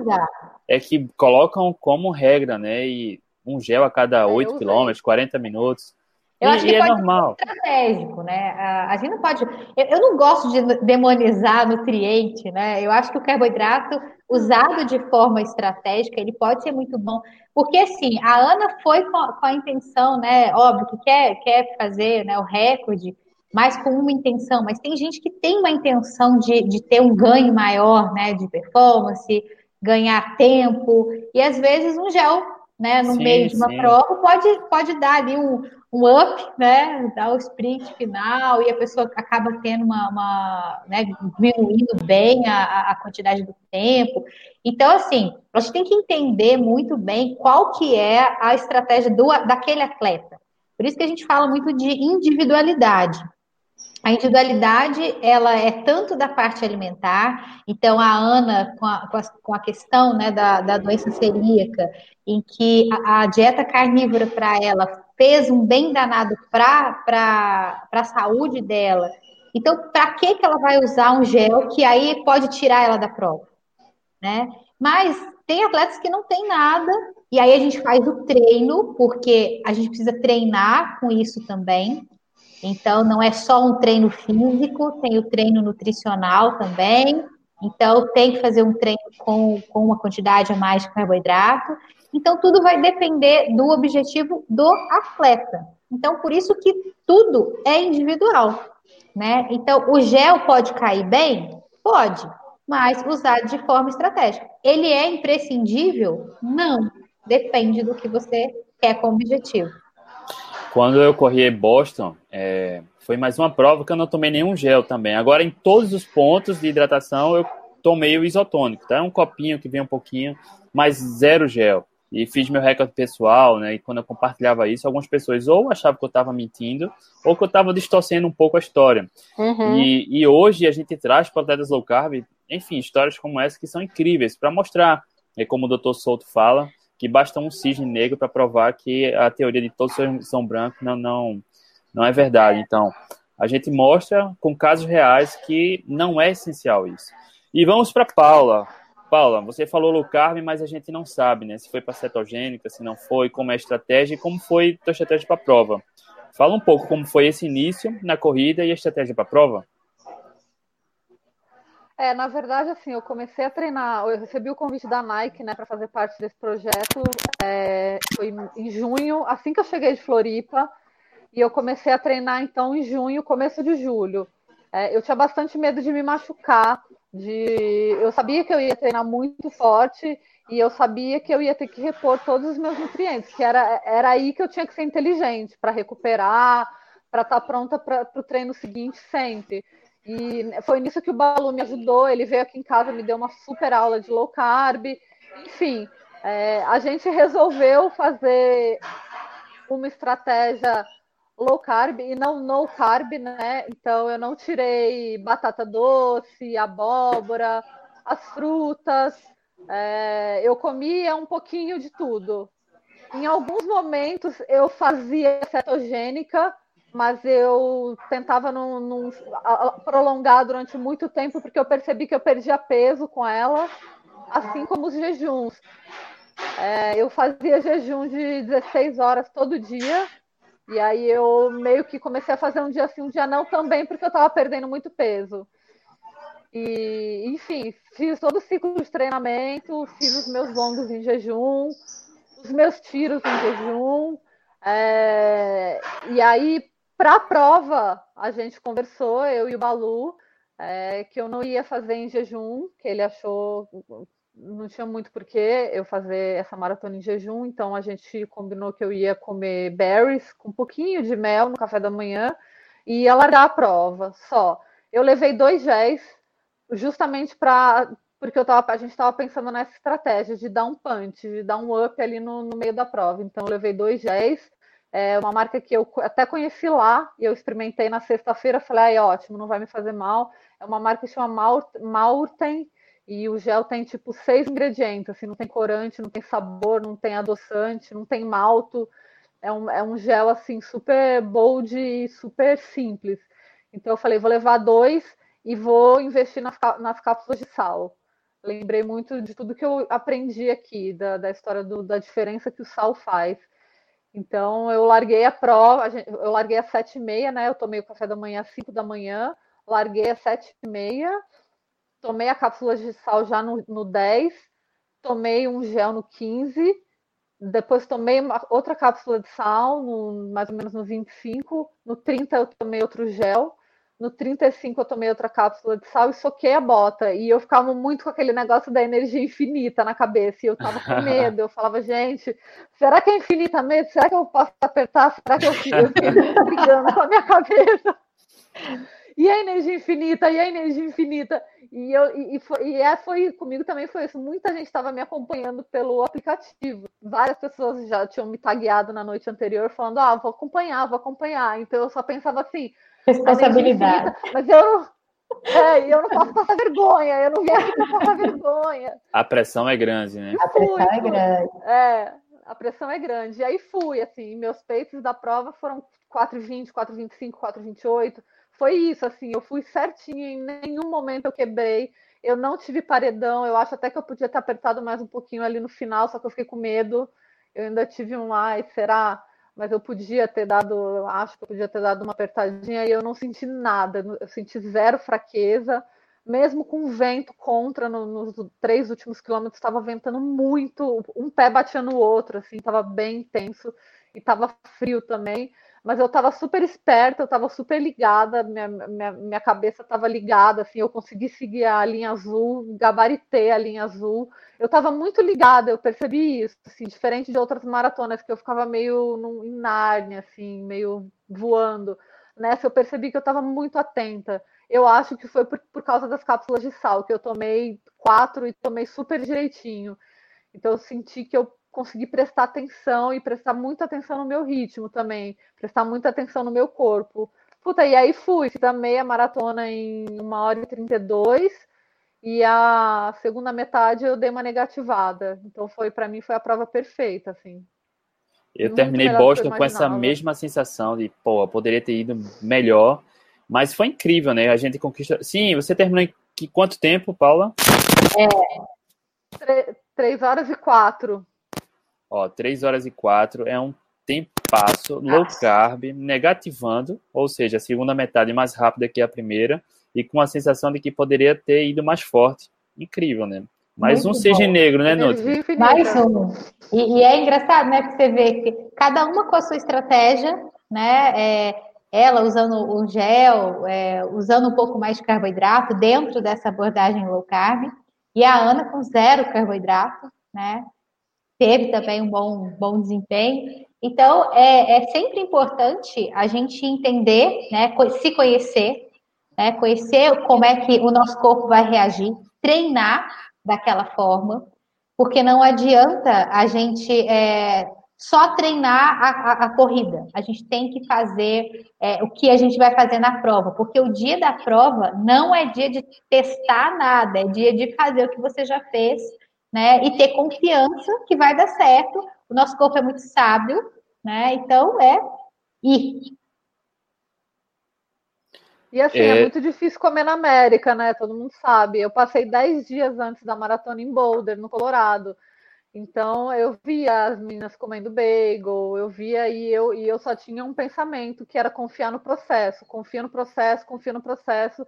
é que colocam como regra, né? E um gel a cada 8 km, 40 minutos. Eu e, acho que é normal. estratégico, né? A, gente não pode. Eu, eu, não gosto de demonizar nutriente, né? Eu acho que o carboidrato usado de forma estratégica ele pode ser muito bom, porque assim a Ana foi com, com a intenção, né? Óbvio que quer quer fazer, né? O recorde, mas com uma intenção. Mas tem gente que tem uma intenção de, de ter um ganho maior, né? De performance, ganhar tempo e às vezes um gel né, no sim, meio de uma sim. prova, pode, pode dar ali um, um up, né, dar o sprint final e a pessoa acaba tendo uma, uma né, diminuindo bem a, a quantidade do tempo. Então, assim, a gente tem que entender muito bem qual que é a estratégia do, daquele atleta. Por isso que a gente fala muito de individualidade. A individualidade, ela é tanto da parte alimentar, então a Ana, com a, com a questão né, da, da doença celíaca, em que a, a dieta carnívora para ela fez um bem danado para a saúde dela. Então, para que, que ela vai usar um gel que aí pode tirar ela da prova? Né? Mas tem atletas que não tem nada, e aí a gente faz o treino, porque a gente precisa treinar com isso também. Então, não é só um treino físico, tem o treino nutricional também. Então, tem que fazer um treino com, com uma quantidade a mais de carboidrato. Então, tudo vai depender do objetivo do atleta. Então, por isso que tudo é individual, né? Então, o gel pode cair bem? Pode, mas usar de forma estratégica. Ele é imprescindível? Não. Depende do que você quer como objetivo. Quando eu corri Boston, é, foi mais uma prova que eu não tomei nenhum gel também. Agora, em todos os pontos de hidratação, eu tomei o isotônico, tá? Um copinho que vem um pouquinho, mas zero gel e fiz meu recorde pessoal, né? E quando eu compartilhava isso, algumas pessoas ou achavam que eu estava mentindo ou que eu estava distorcendo um pouco a história. Uhum. E, e, hoje a gente traz para atletas low carb, enfim, histórias como essa que são incríveis para mostrar, é como o Dr. Souto fala, que basta um cisne negro para provar que a teoria de todos são brancos não, não, não é verdade. Então, A gente mostra com casos reais que não é essencial isso. E vamos para Paula. Paula, você falou low carb, mas a gente não sabe, né? Se foi para cetogênica, se não foi, como é a estratégia e como foi a estratégia para a prova. Fala um pouco como foi esse início na corrida e a estratégia para a prova. É, na verdade, assim, eu comecei a treinar, eu recebi o convite da Nike, né, para fazer parte desse projeto, é, foi em junho, assim que eu cheguei de Floripa, e eu comecei a treinar, então, em junho, começo de julho. É, eu tinha bastante medo de me machucar, de, eu sabia que eu ia treinar muito forte, e eu sabia que eu ia ter que repor todos os meus nutrientes, que era, era aí que eu tinha que ser inteligente, para recuperar, para estar tá pronta para o treino seguinte sempre. E foi nisso que o Balu me ajudou. Ele veio aqui em casa, me deu uma super aula de low carb. Enfim, é, a gente resolveu fazer uma estratégia low carb e não no carb, né? Então eu não tirei batata doce, abóbora, as frutas. É, eu comia um pouquinho de tudo. Em alguns momentos eu fazia cetogênica, mas eu tentava não, não, prolongar durante muito tempo, porque eu percebi que eu perdia peso com ela, assim como os jejuns. É, eu fazia jejum de 16 horas todo dia, e aí eu meio que comecei a fazer um dia sim, um dia não também, porque eu estava perdendo muito peso. E, enfim, fiz todo o ciclo de treinamento, fiz os meus longos em jejum, os meus tiros em jejum. É, e aí, para a prova, a gente conversou, eu e o Balu, é, que eu não ia fazer em jejum, que ele achou não tinha muito porquê eu fazer essa maratona em jejum, então a gente combinou que eu ia comer berries com um pouquinho de mel no café da manhã e ia largar a prova só. Eu levei dois géis justamente para porque eu tava, a gente estava pensando nessa estratégia de dar um punch, de dar um up ali no, no meio da prova. Então eu levei dois géis é uma marca que eu até conheci lá e eu experimentei na sexta-feira. Falei, ah, ótimo, não vai me fazer mal. É uma marca que chama Maurten e o gel tem tipo seis ingredientes, assim, não tem corante, não tem sabor, não tem adoçante, não tem malto. É um, é um gel assim super bold e super simples. Então eu falei, vou levar dois e vou investir nas, nas cápsulas de sal. Lembrei muito de tudo que eu aprendi aqui, da, da história do, da diferença que o sal faz. Então eu larguei a prova, eu larguei às sete e meia, né? Eu tomei o café da manhã às cinco da manhã, larguei às sete e meia, tomei a cápsula de sal já no, no 10, tomei um gel no 15, depois tomei uma, outra cápsula de sal, no, mais ou menos no 25, no 30 eu tomei outro gel, no 35 eu tomei outra cápsula de sal e soquei a bota. E eu ficava muito com aquele negócio da energia infinita na cabeça. E eu tava com medo. Eu falava, gente, será que é infinita mesmo? Será que eu posso apertar? Será que eu, eu brigando com a minha cabeça? E a energia infinita, e a energia infinita. E, eu, e, e, foi, e é, foi comigo também foi isso. Muita gente estava me acompanhando pelo aplicativo. Várias pessoas já tinham me tagueado na noite anterior, falando: Ah, vou acompanhar, vou acompanhar. Então eu só pensava assim: Responsabilidade. Mas eu não, é, eu não posso passar vergonha, eu não vim aqui para passar vergonha. A pressão é grande, né? A pressão é grande. É, a pressão é grande. E aí fui, assim, meus peitos da prova foram 4,20, 4,25, 4,28. Foi isso, assim, eu fui certinho, em nenhum momento eu quebrei. Eu não tive paredão, eu acho até que eu podia ter apertado mais um pouquinho ali no final, só que eu fiquei com medo. Eu ainda tive um, ai, será? mas eu podia ter dado, acho que eu podia ter dado uma apertadinha e eu não senti nada, eu senti zero fraqueza, mesmo com vento contra no, nos três últimos quilômetros, estava ventando muito, um pé batia no outro, assim, estava bem intenso e estava frio também, mas eu estava super esperta, eu estava super ligada, minha, minha, minha cabeça estava ligada, assim, eu consegui seguir a linha azul, gabaritei a linha azul, eu estava muito ligada, eu percebi isso, assim, diferente de outras maratonas que eu ficava meio num, em Nárnia, assim, meio voando. Nessa eu percebi que eu estava muito atenta. Eu acho que foi por, por causa das cápsulas de sal, que eu tomei quatro e tomei super direitinho. Então eu senti que eu conseguir prestar atenção e prestar muita atenção no meu ritmo também, prestar muita atenção no meu corpo. Puta, e aí fui, fiz a meia maratona em 1 hora e 32 e a segunda metade eu dei uma negativada. Então foi para mim foi a prova perfeita, assim. Eu Muito terminei Boston com essa mesma sensação de, pô, poderia ter ido melhor. Mas foi incrível, né? A gente conquista. Sim, você terminou em quanto tempo, Paula? É. Três horas e quatro. Ó, três horas e quatro é um tempasso low carb, negativando, ou seja, a segunda metade mais rápida que a primeira, e com a sensação de que poderia ter ido mais forte. Incrível, né? Mais Muito um seja negro, né, Nutri? Mais um. E, e, é engraçado, né? Porque você vê que cada uma com a sua estratégia, né? É, ela usando o gel, é, usando um pouco mais de carboidrato dentro dessa abordagem low carb, e a Ana com zero carboidrato, né? Teve também um bom, bom desempenho. Então, é, é sempre importante a gente entender, né? Se conhecer, né? Conhecer como é que o nosso corpo vai reagir, treinar daquela forma, porque não adianta a gente é, só treinar a, a, a, corrida. A gente tem que fazer é, o que a gente vai fazer na prova, porque o dia da prova não é dia de testar nada, é dia de fazer o que você já fez, né? E ter confiança que vai dar certo. O nosso corpo é muito sábio, né? Então é ir. E assim, é... é... muito difícil comer na América, né? Todo mundo sabe. Eu passei 10 dias antes da maratona em Boulder, no Colorado. Então eu via as meninas comendo bagel, eu via e eu, e eu só tinha um pensamento que era confiar no processo, confia no processo, confia no processo.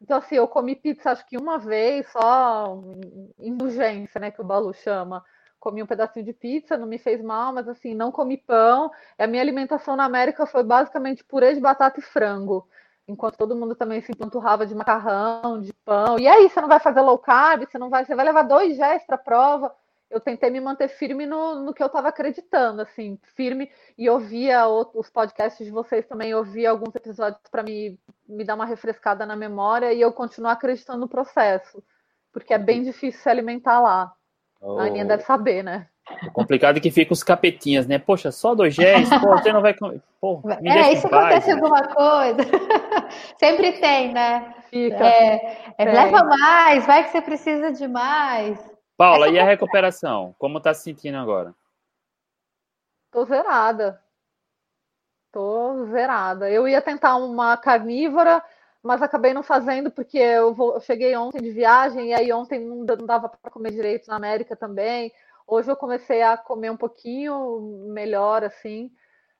Então, assim, eu comi pizza acho que uma vez, só indulgência, né? Que o Balu chama. Comi um pedacinho de pizza, não me fez mal, mas assim, não comi pão. A minha alimentação na América foi basicamente purê de batata e frango enquanto todo mundo também se empanturrava de macarrão, de pão. E aí, você não vai fazer low carb, você não vai, você vai levar dois gés para a prova. Eu tentei me manter firme no, no que eu estava acreditando, assim, firme, e ouvia os podcasts de vocês também, ouvia alguns episódios para me, me dar uma refrescada na memória e eu continuar acreditando no processo, porque é bem difícil se alimentar lá. Oh. A Aninha deve saber, né? O complicado é que fica os capetinhas, né? Poxa, só dois géis, pô, você não vai comer. Pô, me é, isso acontece né? alguma coisa. Sempre tem, né? Fica. É, é, leva mais, vai que você precisa de mais. Paula, e a recuperação? Como tá se sentindo agora? Tô zerada. Tô zerada. Eu ia tentar uma carnívora, mas acabei não fazendo porque eu, vou, eu cheguei ontem de viagem e aí ontem não dava para comer direito na América também. Hoje eu comecei a comer um pouquinho melhor, assim,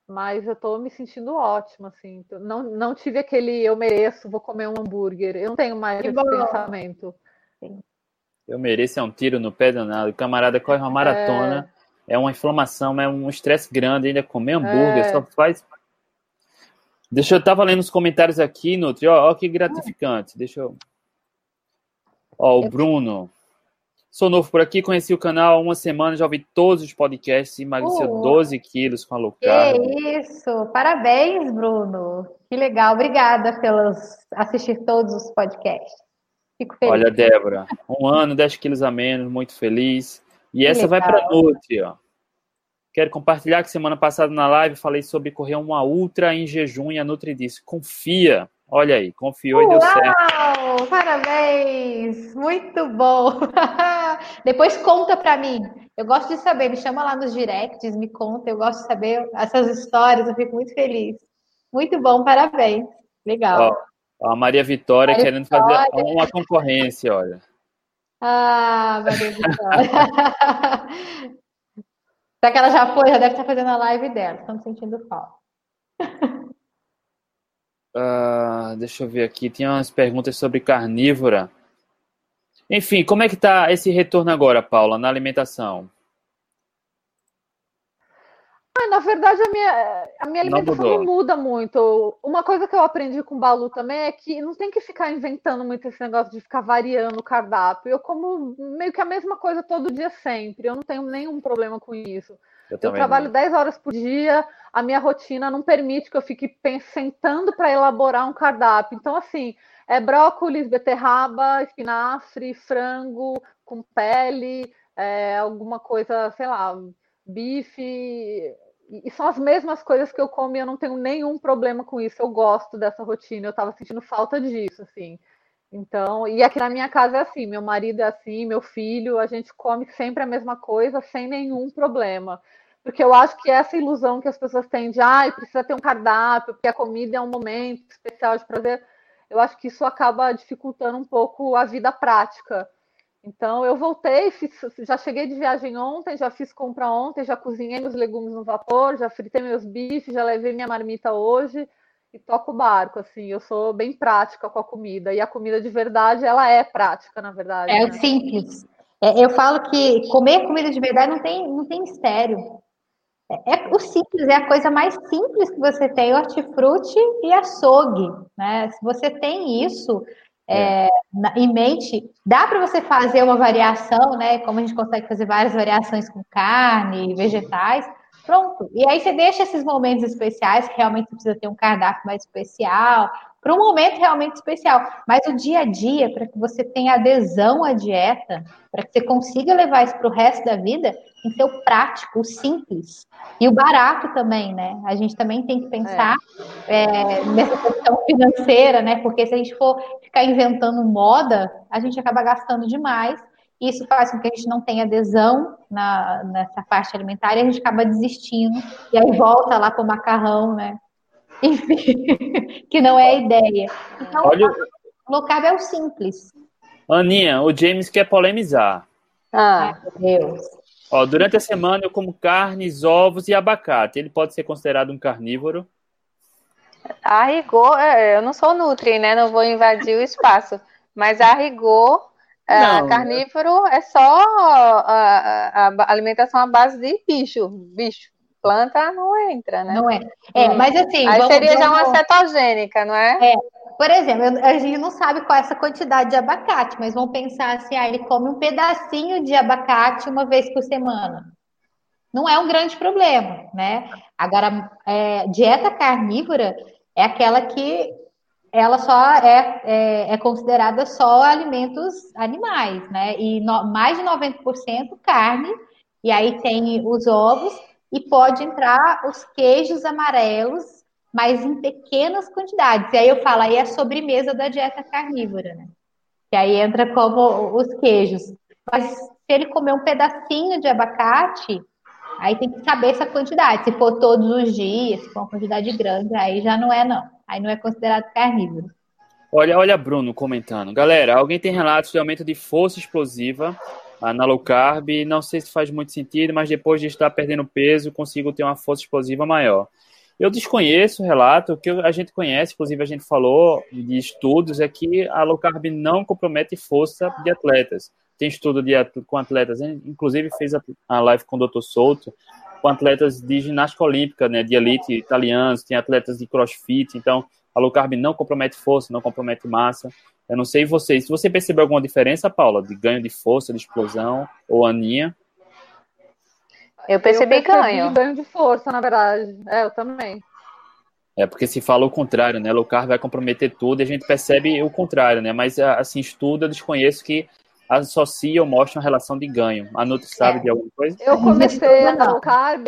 mas eu tô me sentindo ótima, assim. Não, não tive aquele eu mereço, vou comer um hambúrguer. Eu não tenho mais que esse bom. pensamento. Eu mereço é um tiro no pé danado. O camarada corre uma maratona, é, é uma inflamação, é um estresse grande, ainda comer hambúrguer, é. só faz. Deixa eu tava lendo os comentários aqui, Nutri, ó, ó que gratificante. Deixa eu. Ó, o Bruno. Sou novo por aqui, conheci o canal há uma semana, já ouvi todos os podcasts e emagreceu uh, 12 quilos com a low carb. Que isso! Parabéns, Bruno! Que legal, obrigada pelos assistir todos os podcasts. Fico feliz. Olha, Débora, um ano, 10 quilos a menos, muito feliz. E que essa legal. vai para a Nutri, ó. Quero compartilhar que semana passada na live falei sobre correr uma ultra em jejum e a Nutri disse: confia, Olha aí, confiou Uau, e deu certo. Parabéns! Muito bom! Depois conta para mim. Eu gosto de saber, me chama lá nos directs, me conta. Eu gosto de saber essas histórias, eu fico muito feliz. Muito bom, parabéns. Legal. Ó, a Maria Vitória Maria querendo Vitória. fazer uma concorrência, olha. Ah, Maria Vitória. Será que ela já foi? Já deve estar fazendo a live dela. Estamos sentindo falta. Uh, deixa eu ver aqui, tinha umas perguntas sobre carnívora. Enfim, como é que está esse retorno agora, Paula, na alimentação? Ah, na verdade, a minha, a minha alimentação não, não, muda muito. Uma coisa que eu aprendi com o Balu também é que não tem que ficar inventando muito esse negócio de ficar variando o cardápio. Eu como meio que a mesma coisa todo dia sempre. Eu não tenho nenhum problema com isso. Eu, eu trabalho não. 10 horas por dia, a minha rotina não permite que eu fique pensando para elaborar um cardápio. Então, assim, é brócolis, beterraba, espinafre, frango com pele, é, alguma coisa, sei lá, bife. E são as mesmas coisas que eu como e eu não tenho nenhum problema com isso. Eu gosto dessa rotina, eu estava sentindo falta disso, assim. Então, e aqui na minha casa é assim, meu marido é assim, meu filho, a gente come sempre a mesma coisa sem nenhum problema. porque eu acho que essa ilusão que as pessoas têm de, ah, precisa ter um cardápio, porque a comida é um momento especial de prazer, eu acho que isso acaba dificultando um pouco a vida prática. Então eu voltei, fiz, já cheguei de viagem ontem, já fiz compra ontem, já cozinhei meus legumes no vapor, já fritei meus bifes, já levei minha marmita hoje e toco o barco, assim, eu sou bem prática com a comida, e a comida de verdade, ela é prática, na verdade. É né? simples. É, eu falo que comer comida de verdade não tem, não tem mistério. É, é, o simples, é a coisa mais simples que você tem, hortifruti e açougue, né? Se você tem isso é, é. em mente, dá para você fazer uma variação, né? Como a gente consegue fazer várias variações com carne, vegetais, Pronto. E aí você deixa esses momentos especiais, que realmente precisa ter um cardápio mais especial, para um momento realmente especial. Mas o dia a dia, para que você tenha adesão à dieta, para que você consiga levar isso para o resto da vida, tem que ser o prático, o simples. E o barato também, né? A gente também tem que pensar é. É, nessa questão financeira, né? Porque se a gente for ficar inventando moda, a gente acaba gastando demais isso faz com que a gente não tenha adesão na, nessa parte alimentar e a gente acaba desistindo. E aí volta lá para o macarrão, né? Enfim, que não é a ideia. Então, Olha... o low carb é o simples. Aninha, o James quer polemizar. Ah, meu Deus. Ó, durante a semana eu como carnes, ovos e abacate. Ele pode ser considerado um carnívoro? A rigor, é, eu não sou nutri, né? Não vou invadir o espaço. Mas a rigor, é, carnívoro é só a, a, a, alimentação à base de bicho. Bicho. Planta não entra, né? Não é. É, mas assim. Aí vamos, seria já uma cetogênica, não é? É. Por exemplo, a gente não sabe qual é essa quantidade de abacate, mas vamos pensar assim: ah, ele come um pedacinho de abacate uma vez por semana. Não é um grande problema, né? Agora, é, dieta carnívora é aquela que ela só é, é, é, considerada só alimentos animais, né? E no, mais de 90% carne, e aí tem os ovos, e pode entrar os queijos amarelos, mas em pequenas quantidades. E aí eu falo, aí é a sobremesa da dieta carnívora, né? Que aí entra como os queijos. Mas se ele comer um pedacinho de abacate, aí tem que saber essa quantidade. Se for todos os dias, se for uma quantidade grande, aí já não é não. Aí não é considerado carnívoro. Olha, olha Bruno comentando. Galera, alguém tem relatos de aumento de força explosiva na low carb? Não sei se faz muito sentido, mas depois de estar perdendo peso, consigo ter uma força explosiva maior. Eu desconheço o relato, o que a gente conhece, inclusive a gente falou de estudos, é que a low carb não compromete força de atletas. Tem estudo de, com atletas, inclusive fez a live com o Dr. Souto, com atletas de ginástica olímpica, né, de elite italianos, tem atletas de crossfit, então a low carb não compromete força, não compromete massa. Eu não sei vocês, se você percebeu alguma diferença, Paula, de ganho de força, de explosão, ou Aninha? Eu percebi, eu percebi ganho. ganho de força, na verdade. É, eu também. É porque se fala o contrário, né? Low carb vai comprometer tudo e a gente percebe o contrário, né? Mas, assim, estudo, eu desconheço que associa ou mostra uma relação de ganho. A Nutri sabe é. de alguma coisa? Eu comecei a low carb.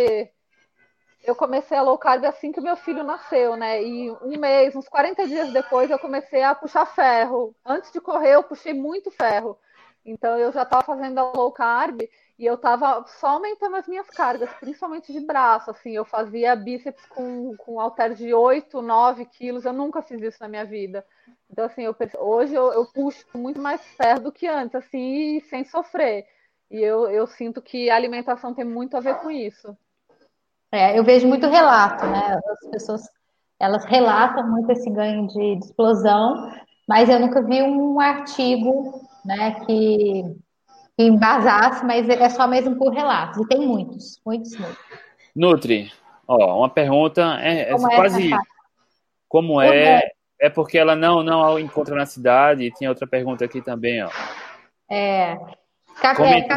Eu comecei a low carb assim que meu filho nasceu, né? E um mês, uns 40 dias depois, eu comecei a puxar ferro. Antes de correr, eu puxei muito ferro. Então eu já estava fazendo a low carb e eu estava só aumentando as minhas cargas, principalmente de braço. Assim, eu fazia bíceps com, com halter de 8, 9 quilos. Eu nunca fiz isso na minha vida. Então, assim, eu, hoje eu, eu puxo muito mais ferro do que antes, assim, sem sofrer. E eu, eu sinto que a alimentação tem muito a ver com isso. É, eu vejo muito relato, né? As pessoas elas relatam muito esse ganho de, de explosão, mas eu nunca vi um artigo, né, que, que embasasse, mas é só mesmo por relatos. E tem muitos, muitos, muitos. Nutri, ó, uma pergunta é, é como quase é como é é porque ela não não encontra na cidade. E tinha outra pergunta aqui também, ó. É, cápsulas de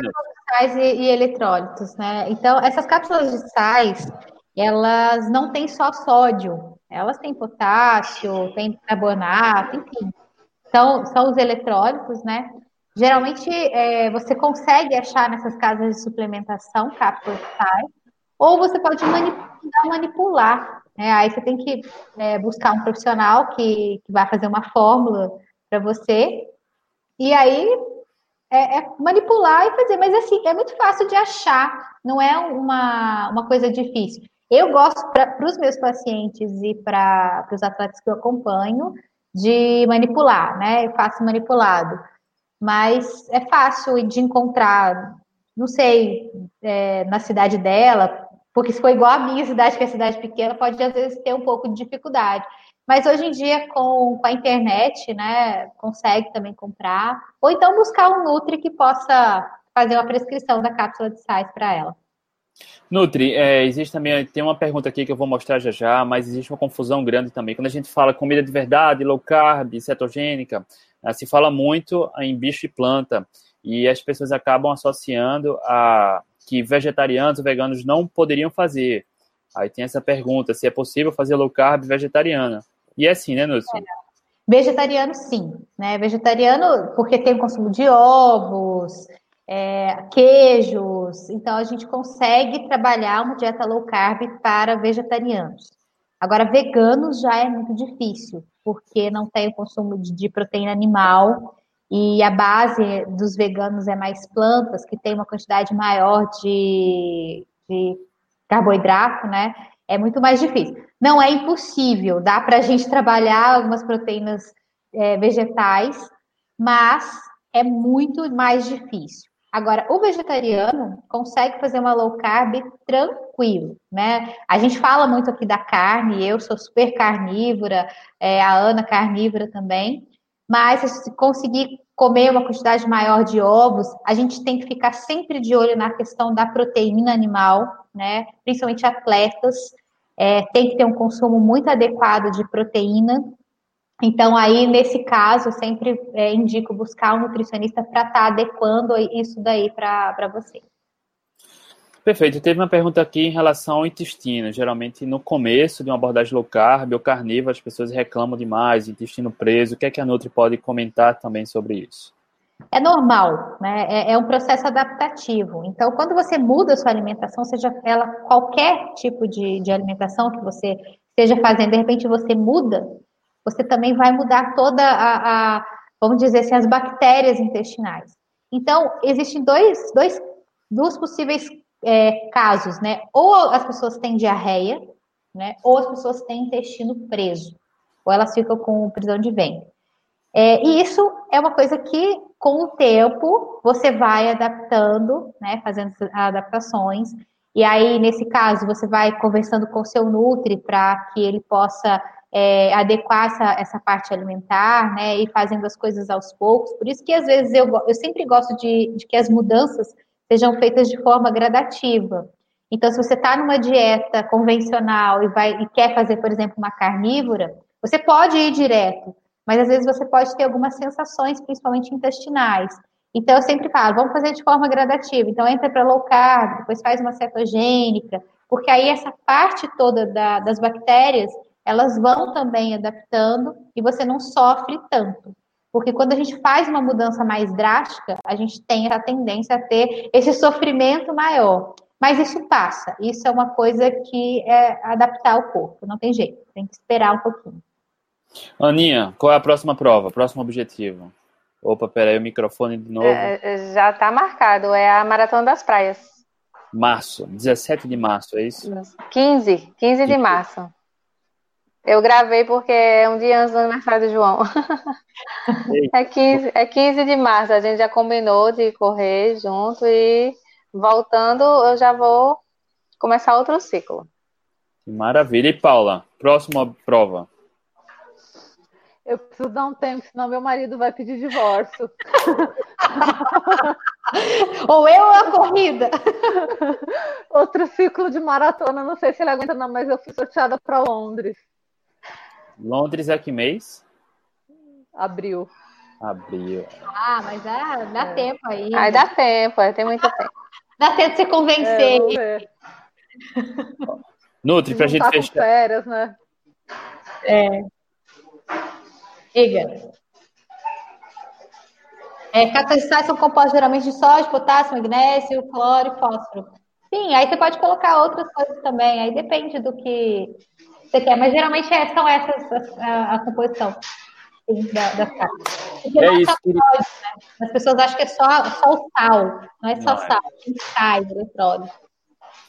sais e, e, eletrólitos, né? Então, essas cápsulas de sais, elas não têm só sódio, elas têm potássio, têm carbonato, enfim. Então, são os eletrólitos, né? Geralmente, é, você consegue achar nessas casas de suplementação cápsulas de sais, ou você pode manipular, manipular né? Aí você tem que é, buscar um profissional que, que vai fazer uma fórmula para você. E aí é, é manipular e fazer, mas assim, é muito fácil de achar, não é uma, uma coisa difícil. Eu gosto para os meus pacientes e para os atletas que eu acompanho de manipular, né? Eu faço manipulado. Mas é fácil de encontrar, não sei, é, na cidade dela, porque se for igual a minha cidade, que é cidade pequena, pode às vezes ter um pouco de dificuldade. Mas hoje em dia, com, com a internet, né, consegue também comprar. Ou então buscar um Nutri que possa fazer uma prescrição da cápsula de sais para ela. Nutri, é, existe também, tem uma pergunta aqui que eu vou mostrar já já, mas existe uma confusão grande também. Quando a gente fala comida de verdade, low carb, cetogênica, né, se fala muito em bicho e planta, e as pessoas acabam associando a que vegetarianos e veganos não poderiam fazer. Aí tem essa pergunta, se é possível fazer low carb vegetariana. E é assim, né, Nutri? É. Vegetariano, sim. Né? Vegetariano, porque tem o consumo de ovos, é, queijos. Então, a gente consegue trabalhar uma dieta low carb para vegetarianos. Agora, veganos já é muito difícil, porque não tem o consumo de, de proteína animal e a base dos veganos é mais plantas, que tem uma quantidade maior de, de carboidrato, né? É muito mais difícil. Não é impossível, dá para a gente trabalhar algumas proteínas é, vegetais, mas é muito mais difícil. Agora, o vegetariano consegue fazer uma low carb tranquilo, né? A gente fala muito aqui da carne, eu sou super carnívora, é, a Ana carnívora também, mas se conseguir comer uma quantidade maior de ovos, a gente tem que ficar sempre de olho na questão da proteína animal, né? Principalmente atletas, é, tem que ter um consumo muito adequado de proteína, então, aí, nesse caso, sempre é, indico buscar um nutricionista para estar tá adequando isso daí para você. Perfeito. Teve uma pergunta aqui em relação ao intestino. Geralmente, no começo de uma abordagem low carb ou carnívora, as pessoas reclamam demais, intestino preso. O que é que a Nutri pode comentar também sobre isso? É normal, né? É, é um processo adaptativo. Então, quando você muda a sua alimentação, seja ela qualquer tipo de, de alimentação que você esteja fazendo, de repente você muda, você também vai mudar toda a, a vamos dizer assim, as bactérias intestinais. Então, existem dois, dois, dois possíveis é, casos, né? Ou as pessoas têm diarreia, né? Ou as pessoas têm intestino preso, ou elas ficam com prisão de ventre. É, e isso é uma coisa que, com o tempo, você vai adaptando, né? Fazendo adaptações. E aí, nesse caso, você vai conversando com o seu Nutri para que ele possa é, adequar essa, essa parte alimentar, né, e fazendo as coisas aos poucos. Por isso que às vezes eu, eu sempre gosto de, de que as mudanças sejam feitas de forma gradativa. Então, se você está numa dieta convencional e, vai, e quer fazer, por exemplo, uma carnívora, você pode ir direto, mas às vezes você pode ter algumas sensações, principalmente intestinais. Então, eu sempre falo, vamos fazer de forma gradativa. Então, entra para low carb, depois faz uma cetogênica, porque aí essa parte toda da, das bactérias elas vão também adaptando e você não sofre tanto. Porque quando a gente faz uma mudança mais drástica, a gente tem a tendência a ter esse sofrimento maior. Mas isso passa. Isso é uma coisa que é adaptar o corpo. Não tem jeito. Tem que esperar um pouquinho. Aninha, qual é a próxima prova? Próximo objetivo? Opa, peraí, o microfone de novo. É, já está marcado. É a Maratona das Praias. Março, 17 de março, é isso? 15, 15 de março. Eu gravei porque é um dia antes do aniversário do João. é, 15, é 15 de março, a gente já combinou de correr junto e voltando eu já vou começar outro ciclo. Maravilha. E Paula, próxima prova. Eu preciso dar um tempo, senão meu marido vai pedir divórcio. ou eu ou a corrida. Outro ciclo de maratona, não sei se ele aguenta, não, mas eu fui sorteada para Londres. Londres é que mês? Abril. Abril. Ah, mas dá, dá é. tempo aí. Aí dá tempo, tem muito tempo. Dá tempo de se convencer. É, Nutri, pra gente tá fechar. férias, né? É. Diga. É, catalisados são compostos geralmente de sódio, potássio, magnésio, cloro e fósforo. Sim, aí você pode colocar outras coisas também, aí depende do que você quer, mas geralmente é, são essas a, a composição. da, da Porque é isso. Né? As pessoas acham que é só, só o sal, não é só não, é. sal, tem sais, eletrólitos.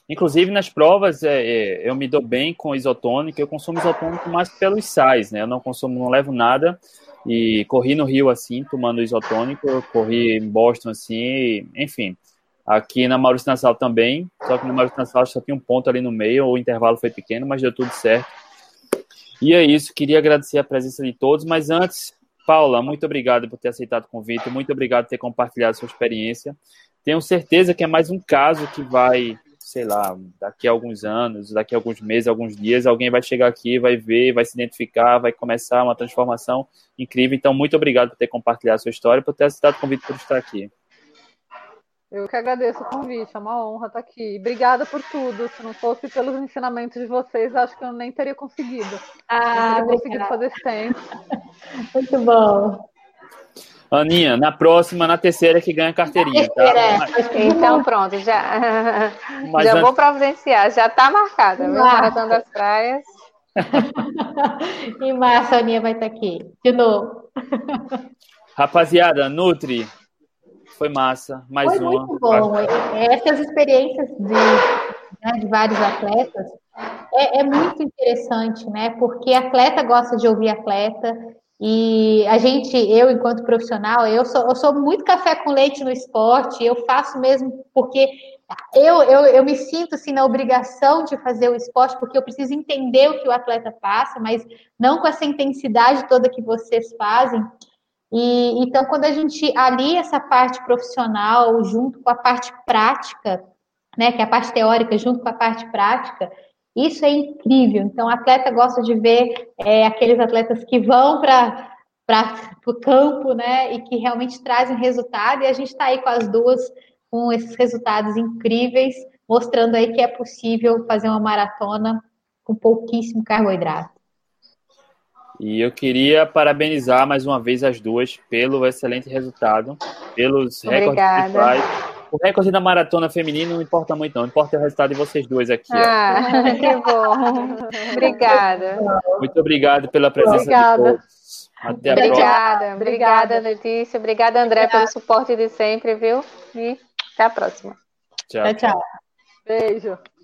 Inclusive, nas provas, é, é, eu me dou bem com isotônico, eu consumo isotônico mais pelos sais, né? Eu não consumo, não levo nada. E corri no Rio assim, tomando isotônico, corri em Boston assim, enfim. Aqui na Maurício Nassau também, só que na Maurício Nassau só tinha um ponto ali no meio, o intervalo foi pequeno, mas deu tudo certo. E é isso, queria agradecer a presença de todos, mas antes, Paula, muito obrigado por ter aceitado o convite, muito obrigado por ter compartilhado sua experiência. Tenho certeza que é mais um caso que vai, sei lá, daqui a alguns anos, daqui a alguns meses, alguns dias, alguém vai chegar aqui, vai ver, vai se identificar, vai começar uma transformação incrível. Então, muito obrigado por ter compartilhado sua história, por ter aceitado o convite por estar aqui. Eu que agradeço o convite, é uma honra estar aqui. Obrigada por tudo. Se não fosse pelos ensinamentos de vocês, acho que eu nem teria conseguido. Ah, não teria conseguido fazer esse tempo. Muito bom. Aninha, na próxima, na terceira que ganha carteirinha, tá? É, então pronto, já, Mas já antes... vou providenciar, já está marcada, viu? Maratona das Praias. em março a Aninha vai estar aqui, de novo. Rapaziada, Nutri, foi massa. Mais foi uma. Muito bom. Essas experiências de, né, de vários atletas é, é, muito interessante, né? Porque atleta gosta de ouvir atleta. E a gente, eu, enquanto profissional, eu sou, eu sou muito café com leite no esporte, eu faço mesmo porque eu, eu, eu me sinto assim na obrigação de fazer o esporte, porque eu preciso entender o que o atleta passa, mas não com essa intensidade toda que vocês fazem. E então, quando a gente alia essa parte profissional junto com a parte prática, né, que é a parte teórica junto com a parte prática, isso é incrível. Então, o atleta gosta de ver é, aqueles atletas que vão para o campo, né, e que realmente trazem resultado. E a gente está aí com as duas, com esses resultados incríveis, mostrando aí que é possível fazer uma maratona com pouquíssimo carboidrato. E eu queria parabenizar mais uma vez as duas pelo excelente resultado, pelos Obrigada. recordes que faz. O recorde da maratona feminina não importa muito, não. Importa o resultado de vocês duas aqui. Ah, que bom. Obrigada. Muito obrigado pela presença Obrigada. de todos. Até obrigada, próxima. obrigada, Letícia. Obrigada, André, obrigada. pelo suporte de sempre, viu? E até a próxima. Tchau, tchau. Beijo.